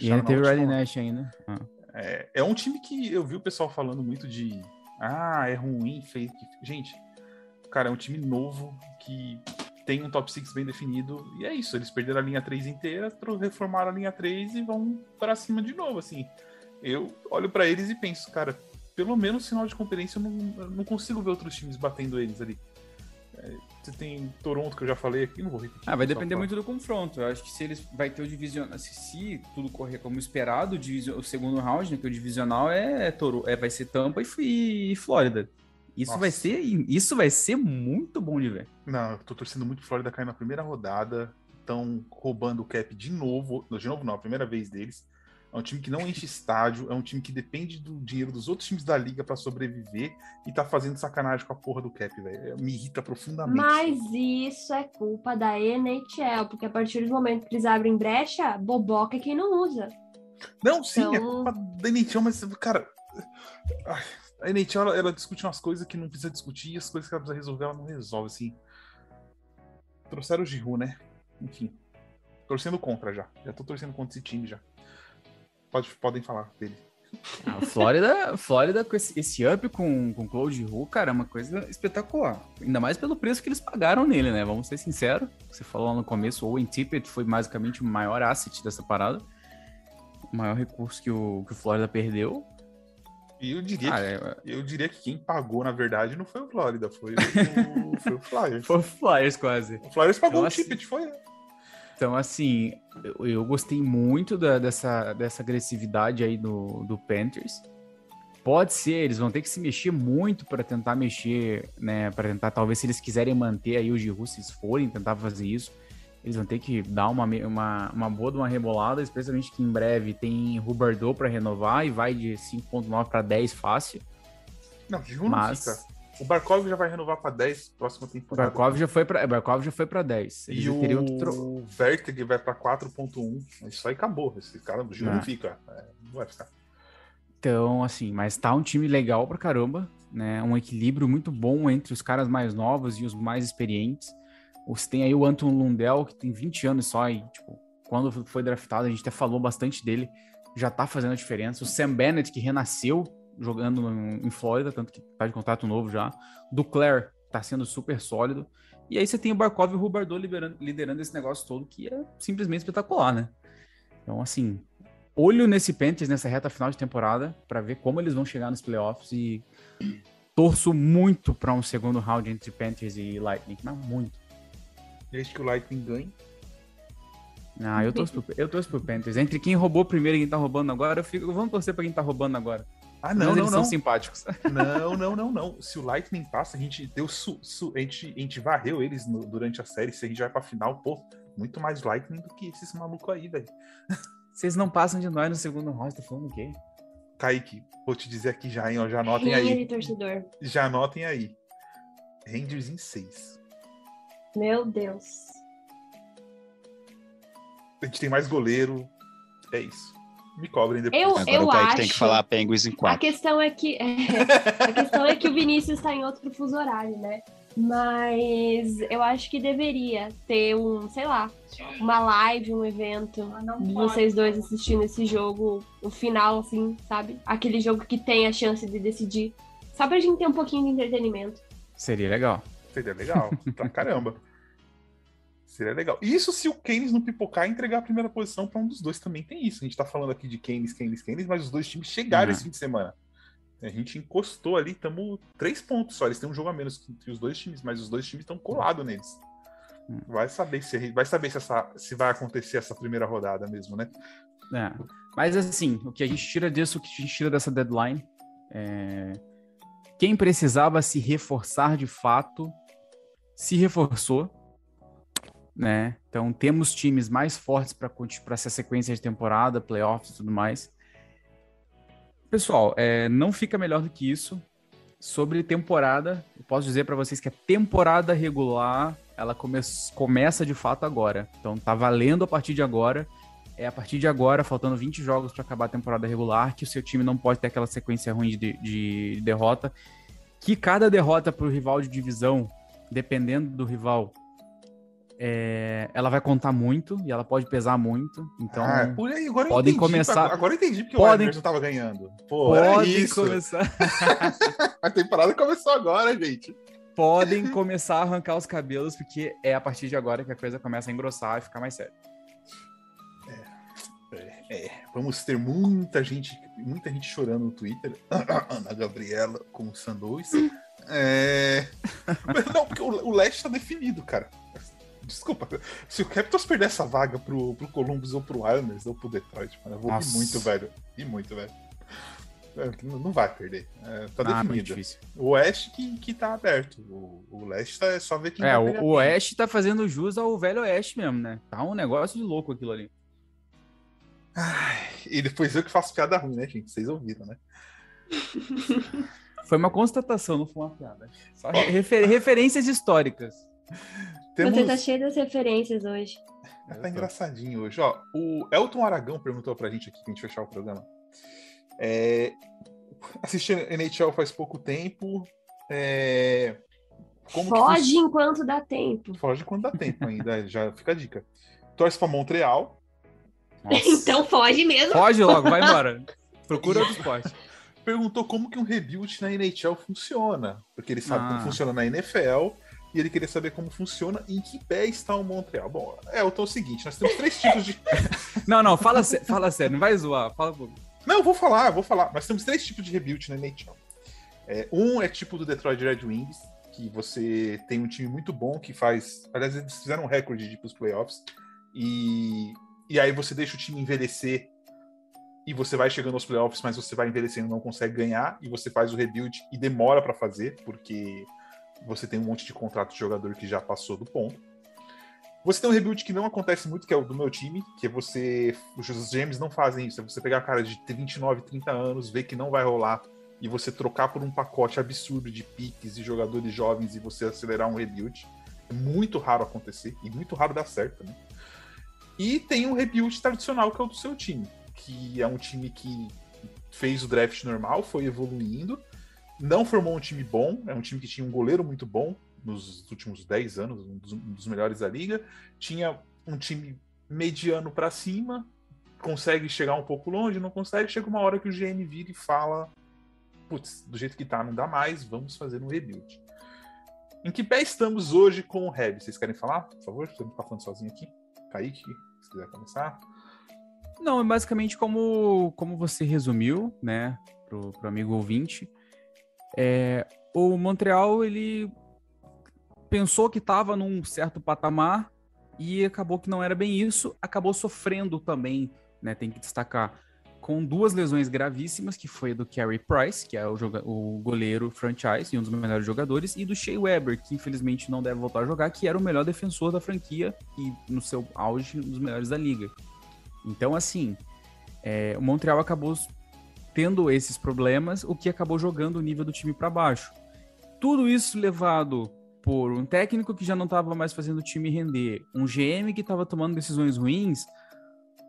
e ainda teve o Riley Nash ainda. Ah. É, é um time que eu vi o pessoal falando muito de ah, é ruim, fake. Gente, cara, é um time novo que tem um top 6 bem definido. E é isso, eles perderam a linha 3 inteira, reformaram a linha 3 e vão para cima de novo, assim eu olho para eles e penso, cara, pelo menos final de conferência eu não, eu não consigo ver outros times batendo eles ali. Você tem Toronto, que eu já falei aqui, não vou repetir. Ah, vai depender muito do confronto. Eu acho que se eles vai ter o divisional, se, se tudo correr como esperado, o, o segundo round, né, que é o divisional é, é, Toro, é vai ser Tampa e, e Flórida. Isso vai ser isso vai ser muito bom de ver. Não, eu tô torcendo muito Flórida cair na primeira rodada. Estão roubando o cap de novo. De novo, não, a primeira vez deles. É um time que não enche estádio, é um time que depende do dinheiro dos outros times da liga para sobreviver e tá fazendo sacanagem com a porra do cap, velho. Me irrita profundamente. Mas isso é culpa da NHL, porque a partir do momento que eles abrem brecha, boboca é quem não usa. Não, sim, é então... é culpa da NHL, mas, cara. A NHL ela, ela, discute umas coisas que não precisa discutir e as coisas que ela precisa resolver, ela não resolve, assim. Trouxeram o Giroud, né? Enfim. Torcendo contra já. Já tô torcendo contra esse time já. Pode, podem falar dele. A ah, Flórida, Flórida com esse, esse up com, com Claude Hu, cara, é uma coisa espetacular. Ainda mais pelo preço que eles pagaram nele, né? Vamos ser sinceros. Você falou lá no começo, o Owen Tippett foi basicamente o maior asset dessa parada. O maior recurso que o, que o Flórida perdeu. E eu diria, ah, que, é... eu diria que quem pagou, na verdade, não foi o Flórida, foi o, foi o Flyers. foi o Flyers, quase. O Flyers pagou então, o assim, Tippett, foi. Então, assim, eu, eu gostei muito da, dessa, dessa agressividade aí do, do Panthers. Pode ser, eles vão ter que se mexer muito para tentar mexer, né? Para tentar, talvez, se eles quiserem manter aí o Giroud, se eles forem tentar fazer isso, eles vão ter que dar uma, uma, uma boa de uma rebolada, especialmente que em breve tem Rubardot para renovar e vai de 5.9 para 10 fácil. Não, Giroud Mas... não fica. O Barkov já vai renovar para 10 próxima temporada. O Barkov já foi para Barkov já foi para 10. Eles e o tro... Vertig vai para 4.1. Isso aí acabou. Esse cara do não fica. É, não vai ficar. Então, assim, mas tá um time legal pra caramba. né? Um equilíbrio muito bom entre os caras mais novos e os mais experientes. Você tem aí o Anton Lundell, que tem 20 anos só, e, tipo, quando foi draftado, a gente até falou bastante dele, já tá fazendo a diferença. O Sam Bennett, que renasceu jogando em Flórida, tanto que tá de contrato novo já. Duclair tá sendo super sólido. E aí você tem o Barkov e o Rubardot liderando, esse negócio todo, que é simplesmente espetacular, né? Então, assim, olho nesse Panthers nessa reta final de temporada para ver como eles vão chegar nos playoffs e torço muito para um segundo round entre Panthers e Lightning, mas muito. Desde que o Lightning ganhe. Ah, eu torço, pro, eu torço pro Panthers. Entre quem roubou primeiro e quem tá roubando agora, eu fico. Vamos torcer pra quem tá roubando agora. Ah, não, Mas não, eles não. são simpáticos. Não, não, não, não. Se o Lightning passa, a gente deu su, su, a, gente, a gente varreu eles no, durante a série. Se a gente vai pra final, pô, muito mais Lightning do que esses malucos aí, velho. Vocês não passam de nós no segundo round, tá falando o quê? Kaique, vou te dizer aqui já, hein, ó, já anotem aí. torcedor. Já anotem aí. Rangers em 6. Meu Deus. A gente tem mais goleiro. É isso. Me cobrem depois. Eu, Agora eu o Kaique acho... tem que falar Penguins em 4. A questão é que é, a questão é que o Vinícius está em outro fuso horário, né? Mas eu acho que deveria ter um, sei lá, uma live, um evento de vocês dois assistindo esse jogo, o final, assim, sabe? Aquele jogo que tem a chance de decidir. Só pra gente ter um pouquinho de entretenimento. Seria legal. Seria legal, pra caramba. Seria legal. Isso se o Keynes não pipocar e entregar a primeira posição para um dos dois também tem isso. A gente tá falando aqui de Keynes, Keynes, Keynes, mas os dois times chegaram uhum. esse fim de semana. A gente encostou ali, estamos três pontos só. Eles têm um jogo a menos entre os dois times, mas os dois times estão colados neles. Hum. Vai saber se vai saber se, essa, se vai acontecer essa primeira rodada mesmo, né? É. Mas assim, o que a gente tira disso, o que a gente tira dessa deadline, é... quem precisava se reforçar de fato se reforçou, né? Então temos times mais fortes para essa sequência de temporada, playoffs e tudo mais. Pessoal, é, não fica melhor do que isso. Sobre temporada, eu posso dizer para vocês que a temporada regular ela come começa de fato agora. Então tá valendo a partir de agora. É a partir de agora, faltando 20 jogos para acabar a temporada regular, que o seu time não pode ter aquela sequência ruim de, de derrota. Que cada derrota para o rival de divisão, dependendo do rival, é, ela vai contar muito e ela pode pesar muito. Então, ah, por aí, agora podem começar. Agora eu entendi porque podem, o Everton tava ganhando. Pô, podem começar. a temporada começou agora, gente. Podem começar a arrancar os cabelos, porque é a partir de agora que a coisa começa a engrossar e ficar mais séria. É, é, é. vamos ter muita gente, muita gente chorando no Twitter. Ana Gabriela com o Sandoz. É... Não, porque o, o leste tá definido, cara. Desculpa, se o Capitals perder essa vaga pro, pro Columbus ou pro Islanders ou pro Detroit, mano, eu vou Nossa. muito, velho. E muito, velho. É, não vai perder. É, tá ah, definido. O Oeste que, que tá aberto. O, o Leste tá, é só ver quem É, o, o Oeste tá fazendo jus ao velho Oeste mesmo, né? Tá um negócio de louco aquilo ali. Ai, e depois eu que faço piada ruim, né, gente? Vocês ouviram, né? Foi uma constatação, não foi uma piada. Só refer referências históricas. Temos... Você tá cheio das referências hoje. É, tá engraçadinho hoje. Ó, o Elton Aragão perguntou pra gente aqui, pra gente fechar o programa. É... Assisti NHL faz pouco tempo. É... Foge enquanto dá tempo. Foge enquanto dá tempo ainda, já fica a dica. Torce pra Montreal. então foge mesmo. Foge logo, vai embora. Procura outro esporte. Perguntou como que um rebuild na NHL funciona. Porque ele sabe ah. como funciona na NFL e ele queria saber como funciona e em que pé está o Montreal. Bom, é, eu tô o seguinte, nós temos três tipos de... não, não, fala, fala sério, não vai zoar, fala Não, eu vou falar, eu vou falar. Nós temos três tipos de rebuild na NHL. É, um é tipo do Detroit Red Wings, que você tem um time muito bom que faz... Aliás, eles fizeram um recorde de ir pros playoffs e, e aí você deixa o time envelhecer e você vai chegando aos playoffs, mas você vai envelhecendo e não consegue ganhar, e você faz o rebuild e demora para fazer, porque você tem um monte de contrato de jogador que já passou do ponto. Você tem um rebuild que não acontece muito, que é o do meu time, que é você. Os James não fazem isso. É você pegar a cara de 29, 30 anos, ver que não vai rolar, e você trocar por um pacote absurdo de piques e jogadores jovens e você acelerar um rebuild. É muito raro acontecer, e muito raro dar certo, né? E tem um rebuild tradicional, que é o do seu time, que é um time que fez o draft normal, foi evoluindo, não formou um time bom, é um time que tinha um goleiro muito bom nos últimos 10 anos, um dos, um dos melhores da liga. Tinha um time mediano para cima, consegue chegar um pouco longe, não consegue, chega uma hora que o GM vira e fala: putz, do jeito que tá, não dá mais, vamos fazer um rebuild. Em que pé estamos hoje com o Reb? Vocês querem falar, por favor? Você não tá falando sozinho aqui? Kaique, se quiser começar. Não, é basicamente como, como você resumiu, né, pro, pro amigo ouvinte. É, o Montreal, ele pensou que estava num certo patamar e acabou que não era bem isso, acabou sofrendo também, né, tem que destacar, com duas lesões gravíssimas, que foi do Carey Price, que é o, o goleiro franchise e um dos melhores jogadores, e do Shea Weber, que infelizmente não deve voltar a jogar, que era o melhor defensor da franquia e no seu auge, um dos melhores da liga. Então, assim, é, o Montreal acabou tendo esses problemas, o que acabou jogando o nível do time para baixo. Tudo isso levado por um técnico que já não estava mais fazendo o time render, um GM que estava tomando decisões ruins,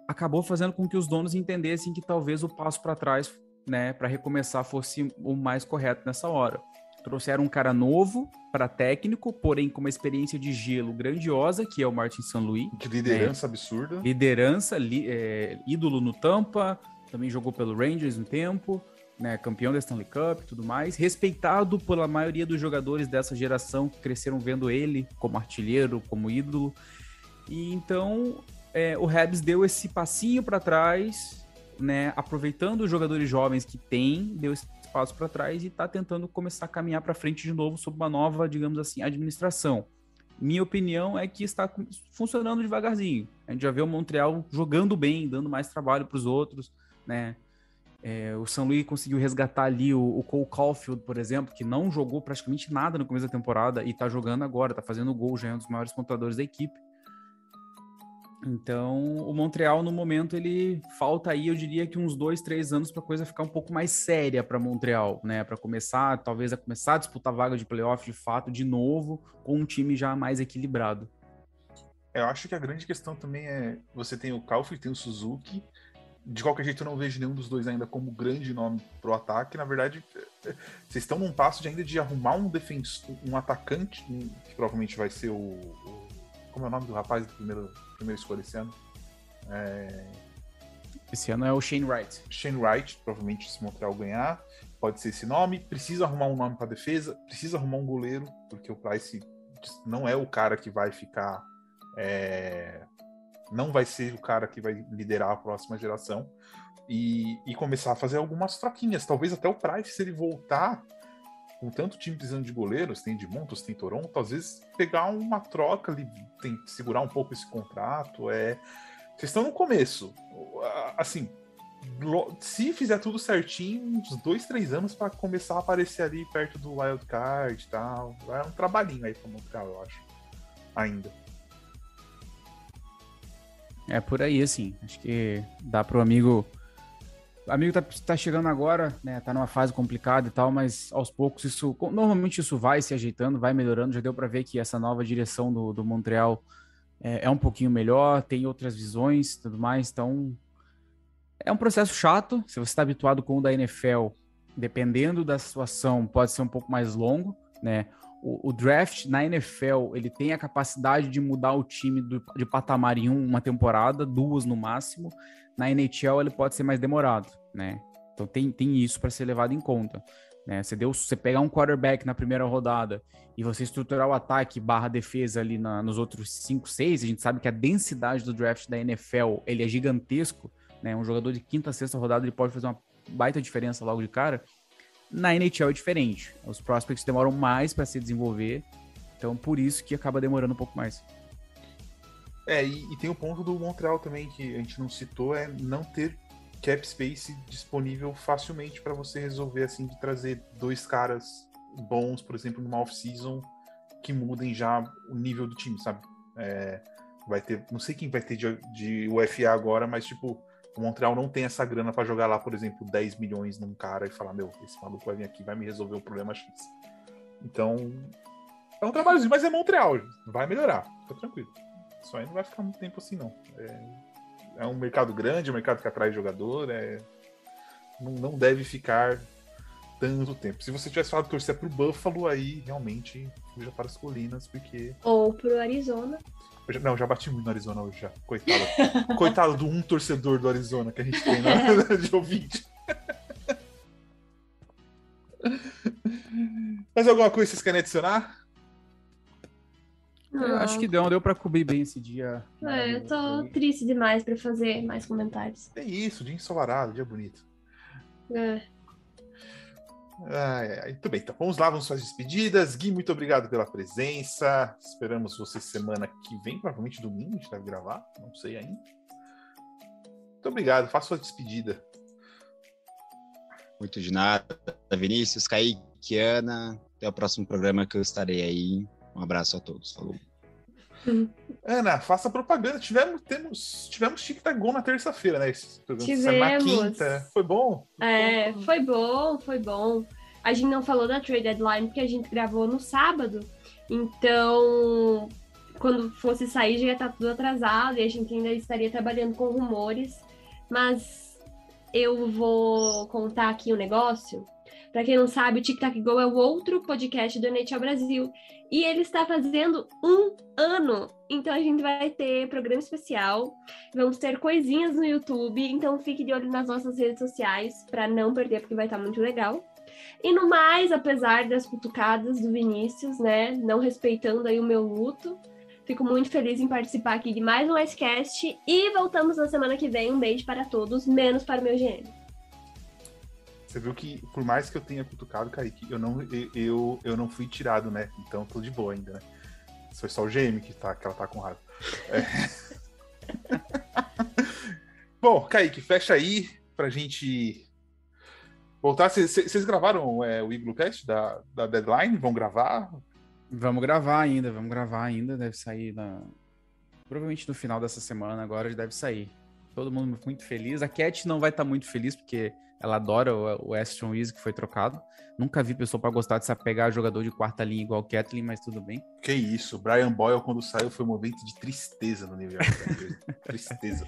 acabou fazendo com que os donos entendessem que talvez o passo para trás, né, para recomeçar fosse o mais correto nessa hora. Trouxeram um cara novo para técnico, porém com uma experiência de gelo grandiosa, que é o Martin St. Louis. De liderança né? absurda. Liderança, li, é, ídolo no Tampa, também jogou pelo Rangers um tempo, né, campeão da Stanley Cup e tudo mais. Respeitado pela maioria dos jogadores dessa geração que cresceram vendo ele como artilheiro, como ídolo. E então é, o Habs deu esse passinho para trás, né, aproveitando os jogadores jovens que tem, deu esse passos para trás e está tentando começar a caminhar para frente de novo sob uma nova, digamos assim, administração. Minha opinião é que está funcionando devagarzinho. A gente já vê o Montreal jogando bem, dando mais trabalho para os outros, né? É, o São Luís conseguiu resgatar ali o, o, Cole Caulfield, por exemplo, que não jogou praticamente nada no começo da temporada e está jogando agora, está fazendo gol, já é um dos maiores pontuadores da equipe. Então, o Montreal, no momento, ele falta aí, eu diria que uns dois, três anos para a coisa ficar um pouco mais séria para Montreal, né? Para começar, talvez, a começar a disputar vaga de playoff de fato, de novo, com um time já mais equilibrado. Eu acho que a grande questão também é: você tem o e tem o Suzuki. De qualquer jeito, eu não vejo nenhum dos dois ainda como grande nome pro ataque. Na verdade, vocês estão num passo de ainda de arrumar um defensor, um atacante, que provavelmente vai ser o, o como é o nome do rapaz do primeiro primeira escolha esse ano. É... Esse ano é o Shane Wright. Shane Wright, provavelmente se Montreal ganhar, pode ser esse nome. Precisa arrumar um nome para defesa, precisa arrumar um goleiro, porque o Price não é o cara que vai ficar. É... Não vai ser o cara que vai liderar a próxima geração. E, e começar a fazer algumas troquinhas. Talvez até o Price, se ele voltar com tanto time precisando de goleiros, tem de Montos, tem Toronto, às vezes pegar uma troca ali, tem segurar um pouco esse contrato. É... Vocês estão no começo. Assim, se fizer tudo certinho, uns dois, três anos para começar a aparecer ali perto do Wild Card e tal. É um trabalhinho aí para Montreal, eu acho. Ainda. É por aí, assim. Acho que dá pro amigo o amigo tá, tá chegando agora, né? Tá numa fase complicada e tal, mas aos poucos isso. Normalmente isso vai se ajeitando, vai melhorando. Já deu para ver que essa nova direção do, do Montreal é, é, um pouquinho melhor, tem outras visões tudo mais. Então. É um processo chato. Se você está habituado com o da NFL, dependendo da situação, pode ser um pouco mais longo, né? O, o, draft na NFL ele tem a capacidade de mudar o time do, de patamar em uma temporada, duas no máximo na NHL ele pode ser mais demorado, né? Então tem, tem isso para ser levado em conta. Né? Você, deu, você pegar um quarterback na primeira rodada e você estruturar o ataque barra defesa ali na, nos outros 5, 6, a gente sabe que a densidade do draft da NFL ele é gigantesco. Né? Um jogador de quinta, sexta rodada ele pode fazer uma baita diferença logo de cara. Na NHL é diferente. Os prospects demoram mais para se desenvolver. Então, por isso que acaba demorando um pouco mais. É, e, e, tem o ponto do Montreal também, que a gente não citou, é não ter cap space disponível facilmente para você resolver, assim, de trazer dois caras bons, por exemplo, numa off-season, que mudem já o nível do time, sabe? É, vai ter, não sei quem vai ter de, de UFA agora, mas, tipo, Montreal não tem essa grana para jogar lá, por exemplo, 10 milhões num cara e falar, meu, esse maluco vai vir aqui, vai me resolver o problema X. Então, é um trabalhozinho, mas é Montreal, vai melhorar, fica tranquilo. Isso aí não vai ficar muito tempo assim, não. É, é um mercado grande, um mercado que atrai jogador, é, não, não deve ficar tanto tempo. Se você tivesse falado torcer pro Buffalo, aí realmente fuja para as colinas, porque. Ou pro Arizona. Já, não, já bati muito no Arizona hoje, já. Coitado. Coitado do um torcedor do Arizona que a gente tem na, de ouvinte. Mais alguma coisa que vocês querem adicionar? Eu acho que deu, deu pra cobrir bem esse dia. É, eu tô triste demais pra fazer mais comentários. É isso, dia ensolarado, dia bonito. É. Ah, é. Muito bem, então vamos lá, vamos fazer despedidas. Gui, muito obrigado pela presença. Esperamos você semana que vem, provavelmente domingo, a gente deve gravar, não sei ainda. Muito obrigado, faça sua despedida. Muito de nada, Vinícius, Kaique, Ana. Até o próximo programa que eu estarei aí. Um abraço a todos. Falou. Ana, faça propaganda. Tivemos, temos, tivemos Tic Tac na terça-feira, né? Tivemos. Na quinta. Foi bom? É, foi bom, foi bom. A gente não falou da trade deadline porque a gente gravou no sábado. Então, quando fosse sair, já ia estar tudo atrasado e a gente ainda estaria trabalhando com rumores. Mas eu vou contar aqui um negócio. Para quem não sabe, o Tic Tac Go é o outro podcast do NHL Brasil. E ele está fazendo um ano. Então a gente vai ter programa especial, vamos ter coisinhas no YouTube. Então fique de olho nas nossas redes sociais para não perder, porque vai estar muito legal. E no mais, apesar das cutucadas do Vinícius, né, não respeitando aí o meu luto, fico muito feliz em participar aqui de mais um Icecast e voltamos na semana que vem. Um beijo para todos, menos para o meu GM. Você viu que, por mais que eu tenha cutucado, Kaique, eu não, eu, eu não fui tirado, né? Então tô de boa ainda, né? Foi só o GM que, tá, que ela tá com raiva. É. Bom, Kaique, fecha aí pra gente voltar. Vocês gravaram é, o Iglocast da, da Deadline? Vão gravar? Vamos gravar ainda, vamos gravar ainda. Deve sair na... provavelmente no final dessa semana agora deve sair. Todo mundo muito feliz. A Cat não vai estar tá muito feliz porque ela adora o, Aston Easy que foi trocado. Nunca vi pessoa para gostar de se apegar a jogador de quarta linha igual o Kathleen, mas tudo bem. Que isso, Brian Boyle quando saiu foi um momento de tristeza no York. tristeza.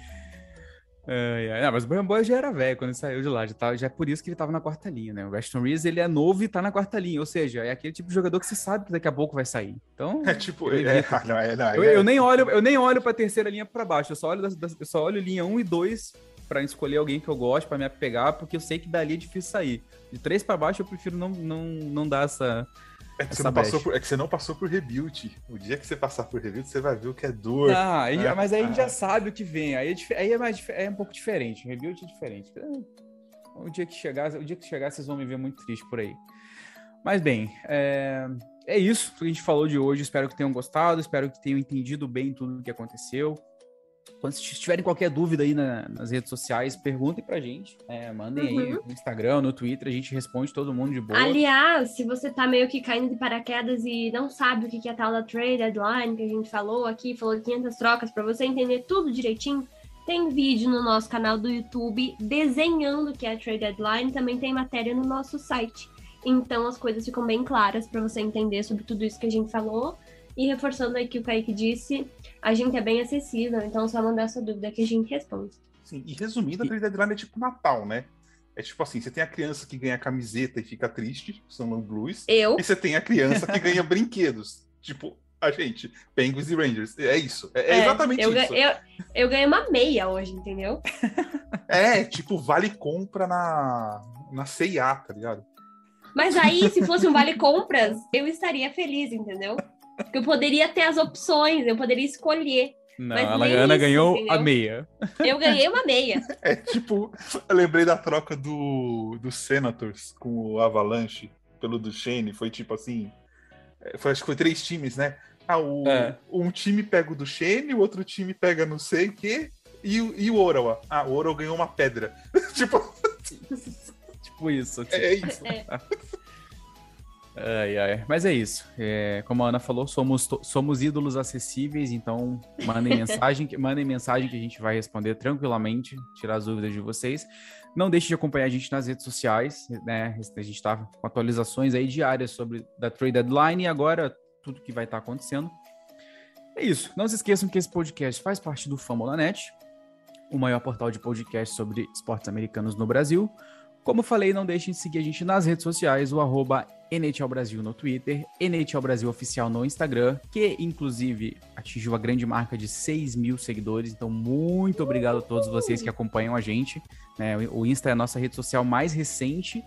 É, é. mas o Brian Boyle já era velho quando ele saiu de lá, já, tá, já é por isso que ele tava na quarta linha, né? O Aston Reeves, ele é novo e tá na quarta linha, ou seja, é aquele tipo de jogador que você sabe que daqui a pouco vai sair. Então, é tipo, é, não, é, não, eu, eu, nem olho, eu nem olho para terceira linha para baixo, eu só olho eu só olho linha 1 e 2 para escolher alguém que eu gosto, para me apegar, porque eu sei que dali é difícil sair. De três para baixo, eu prefiro não, não, não dar essa. É que, você não passou por, é que você não passou por rebuild. O dia que você passar por rebuild, você vai ver o que é dor. Ah, aí, ah, mas aí ah. a gente já sabe o que vem. Aí é, aí é, mais, é um pouco diferente. Rebuild é diferente. O dia que chegar, o dia que chegar, vocês vão me ver muito triste por aí. Mas bem, é, é isso que a gente falou de hoje. Espero que tenham gostado, espero que tenham entendido bem tudo o que aconteceu. Quando tiverem qualquer dúvida aí na, nas redes sociais, perguntem pra gente. É, mandem uhum. aí no Instagram, no Twitter, a gente responde todo mundo de boa. Aliás, se você tá meio que caindo de paraquedas e não sabe o que é a tal da trade deadline que a gente falou aqui, falou de 500 trocas, para você entender tudo direitinho, tem vídeo no nosso canal do YouTube desenhando o que é a trade deadline, também tem matéria no nosso site. Então as coisas ficam bem claras para você entender sobre tudo isso que a gente falou. E reforçando aí que o Kaique disse, a gente é bem acessível, então só mandar sua dúvida que a gente responde. Sim, e resumindo, a Trade Deadline é tipo Natal, né? É tipo assim, você tem a criança que ganha camiseta e fica triste, são blues. Eu. E você tem a criança que ganha brinquedos. Tipo, a gente, Penguins e Rangers. É isso. É, é, é exatamente eu, isso. Eu, eu ganhei uma meia hoje, entendeu? É, tipo, vale compra na, na CIA, tá ligado? Mas aí, se fosse um vale compras, eu estaria feliz, entendeu? Porque eu poderia ter as opções, eu poderia escolher. Não, a Ana ganhou entendeu? a meia. Eu ganhei uma meia. É tipo, eu lembrei da troca do, do Senators com o Avalanche pelo Duchene. Foi tipo assim. É, foi, acho que foi três times, né? Ah, o, é. um time pega o Duchene, o outro time pega não sei o quê, e, e o Oral. Ah, o Oral ganhou uma pedra. tipo. tipo isso. Tipo. É isso. É. Ai, ai. Mas é isso. É, como a Ana falou, somos, somos ídolos acessíveis, então mandem mensagem, mandem mensagem que a gente vai responder tranquilamente, tirar as dúvidas de vocês. Não deixe de acompanhar a gente nas redes sociais, né? A gente está com atualizações aí diárias sobre da trade deadline e agora tudo que vai estar tá acontecendo. É isso. Não se esqueçam que esse podcast faz parte do Famolanet, o maior portal de podcast sobre esportes americanos no Brasil Como falei, não deixem de seguir a gente nas redes sociais, o arroba NHL Brasil no Twitter, NHL Brasil Oficial no Instagram, que inclusive atingiu a grande marca de 6 mil seguidores. Então, muito obrigado a todos vocês que acompanham a gente. Né? O Insta é a nossa rede social mais recente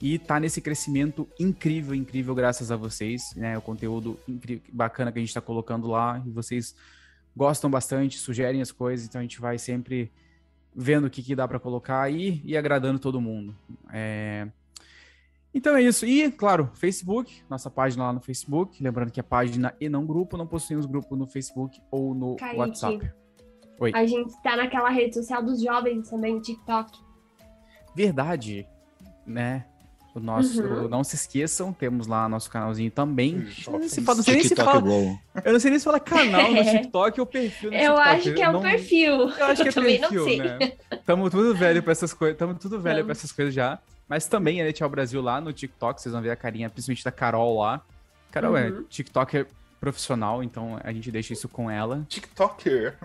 e tá nesse crescimento incrível, incrível, graças a vocês. Né? O conteúdo incrível, bacana que a gente está colocando lá e vocês gostam bastante, sugerem as coisas, então a gente vai sempre vendo o que, que dá para colocar aí e agradando todo mundo. É... Então é isso. E, claro, Facebook, nossa página lá no Facebook. Lembrando que é página e não grupo. Não possuímos grupo no Facebook ou no Kaique, WhatsApp. Oi. A gente tá naquela rede social dos jovens também, TikTok. Verdade, né? O nosso, uhum. não se esqueçam, temos lá nosso canalzinho também. Eu não, se fala, não sei nem se fala, eu não sei nem se fala canal no TikTok ou perfil no eu TikTok. acho que é o não, perfil. Eu acho que é perfil, né? Tamo tudo velho pra essas coisas, tamo tudo velho pra essas coisas já. Mas também é Tchau Brasil lá no TikTok, vocês vão ver a carinha, principalmente da Carol lá. Carol é uhum. é TikToker profissional, então a gente deixa isso com ela. TikToker.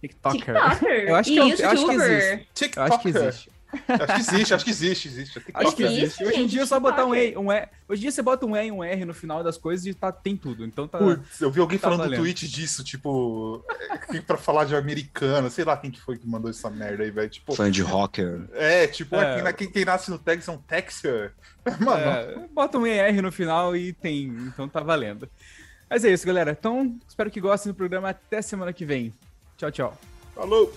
TikToker. TikToker. Eu acho que, eu, eu acho que existe. TikToker. Eu acho que existe. Acho que existe, acho que existe, existe. Acho que existe. Hoje em dia é só botar um E, um E. Hoje em dia você bota um E e um R no final das coisas e tá, tem tudo. Então tá. Putz, eu vi alguém tá falando valendo. no tweet disso, tipo, é, pra falar de americana, sei lá quem que foi que mandou essa merda aí, velho. Tipo, Fã de rocker. É, tipo, é. Quem, quem, nasce no Texas é um Texas. Mano. É, bota um ER no final e tem. Então tá valendo. Mas é isso, galera. Então, espero que gostem do programa. Até semana que vem. Tchau, tchau. Falou!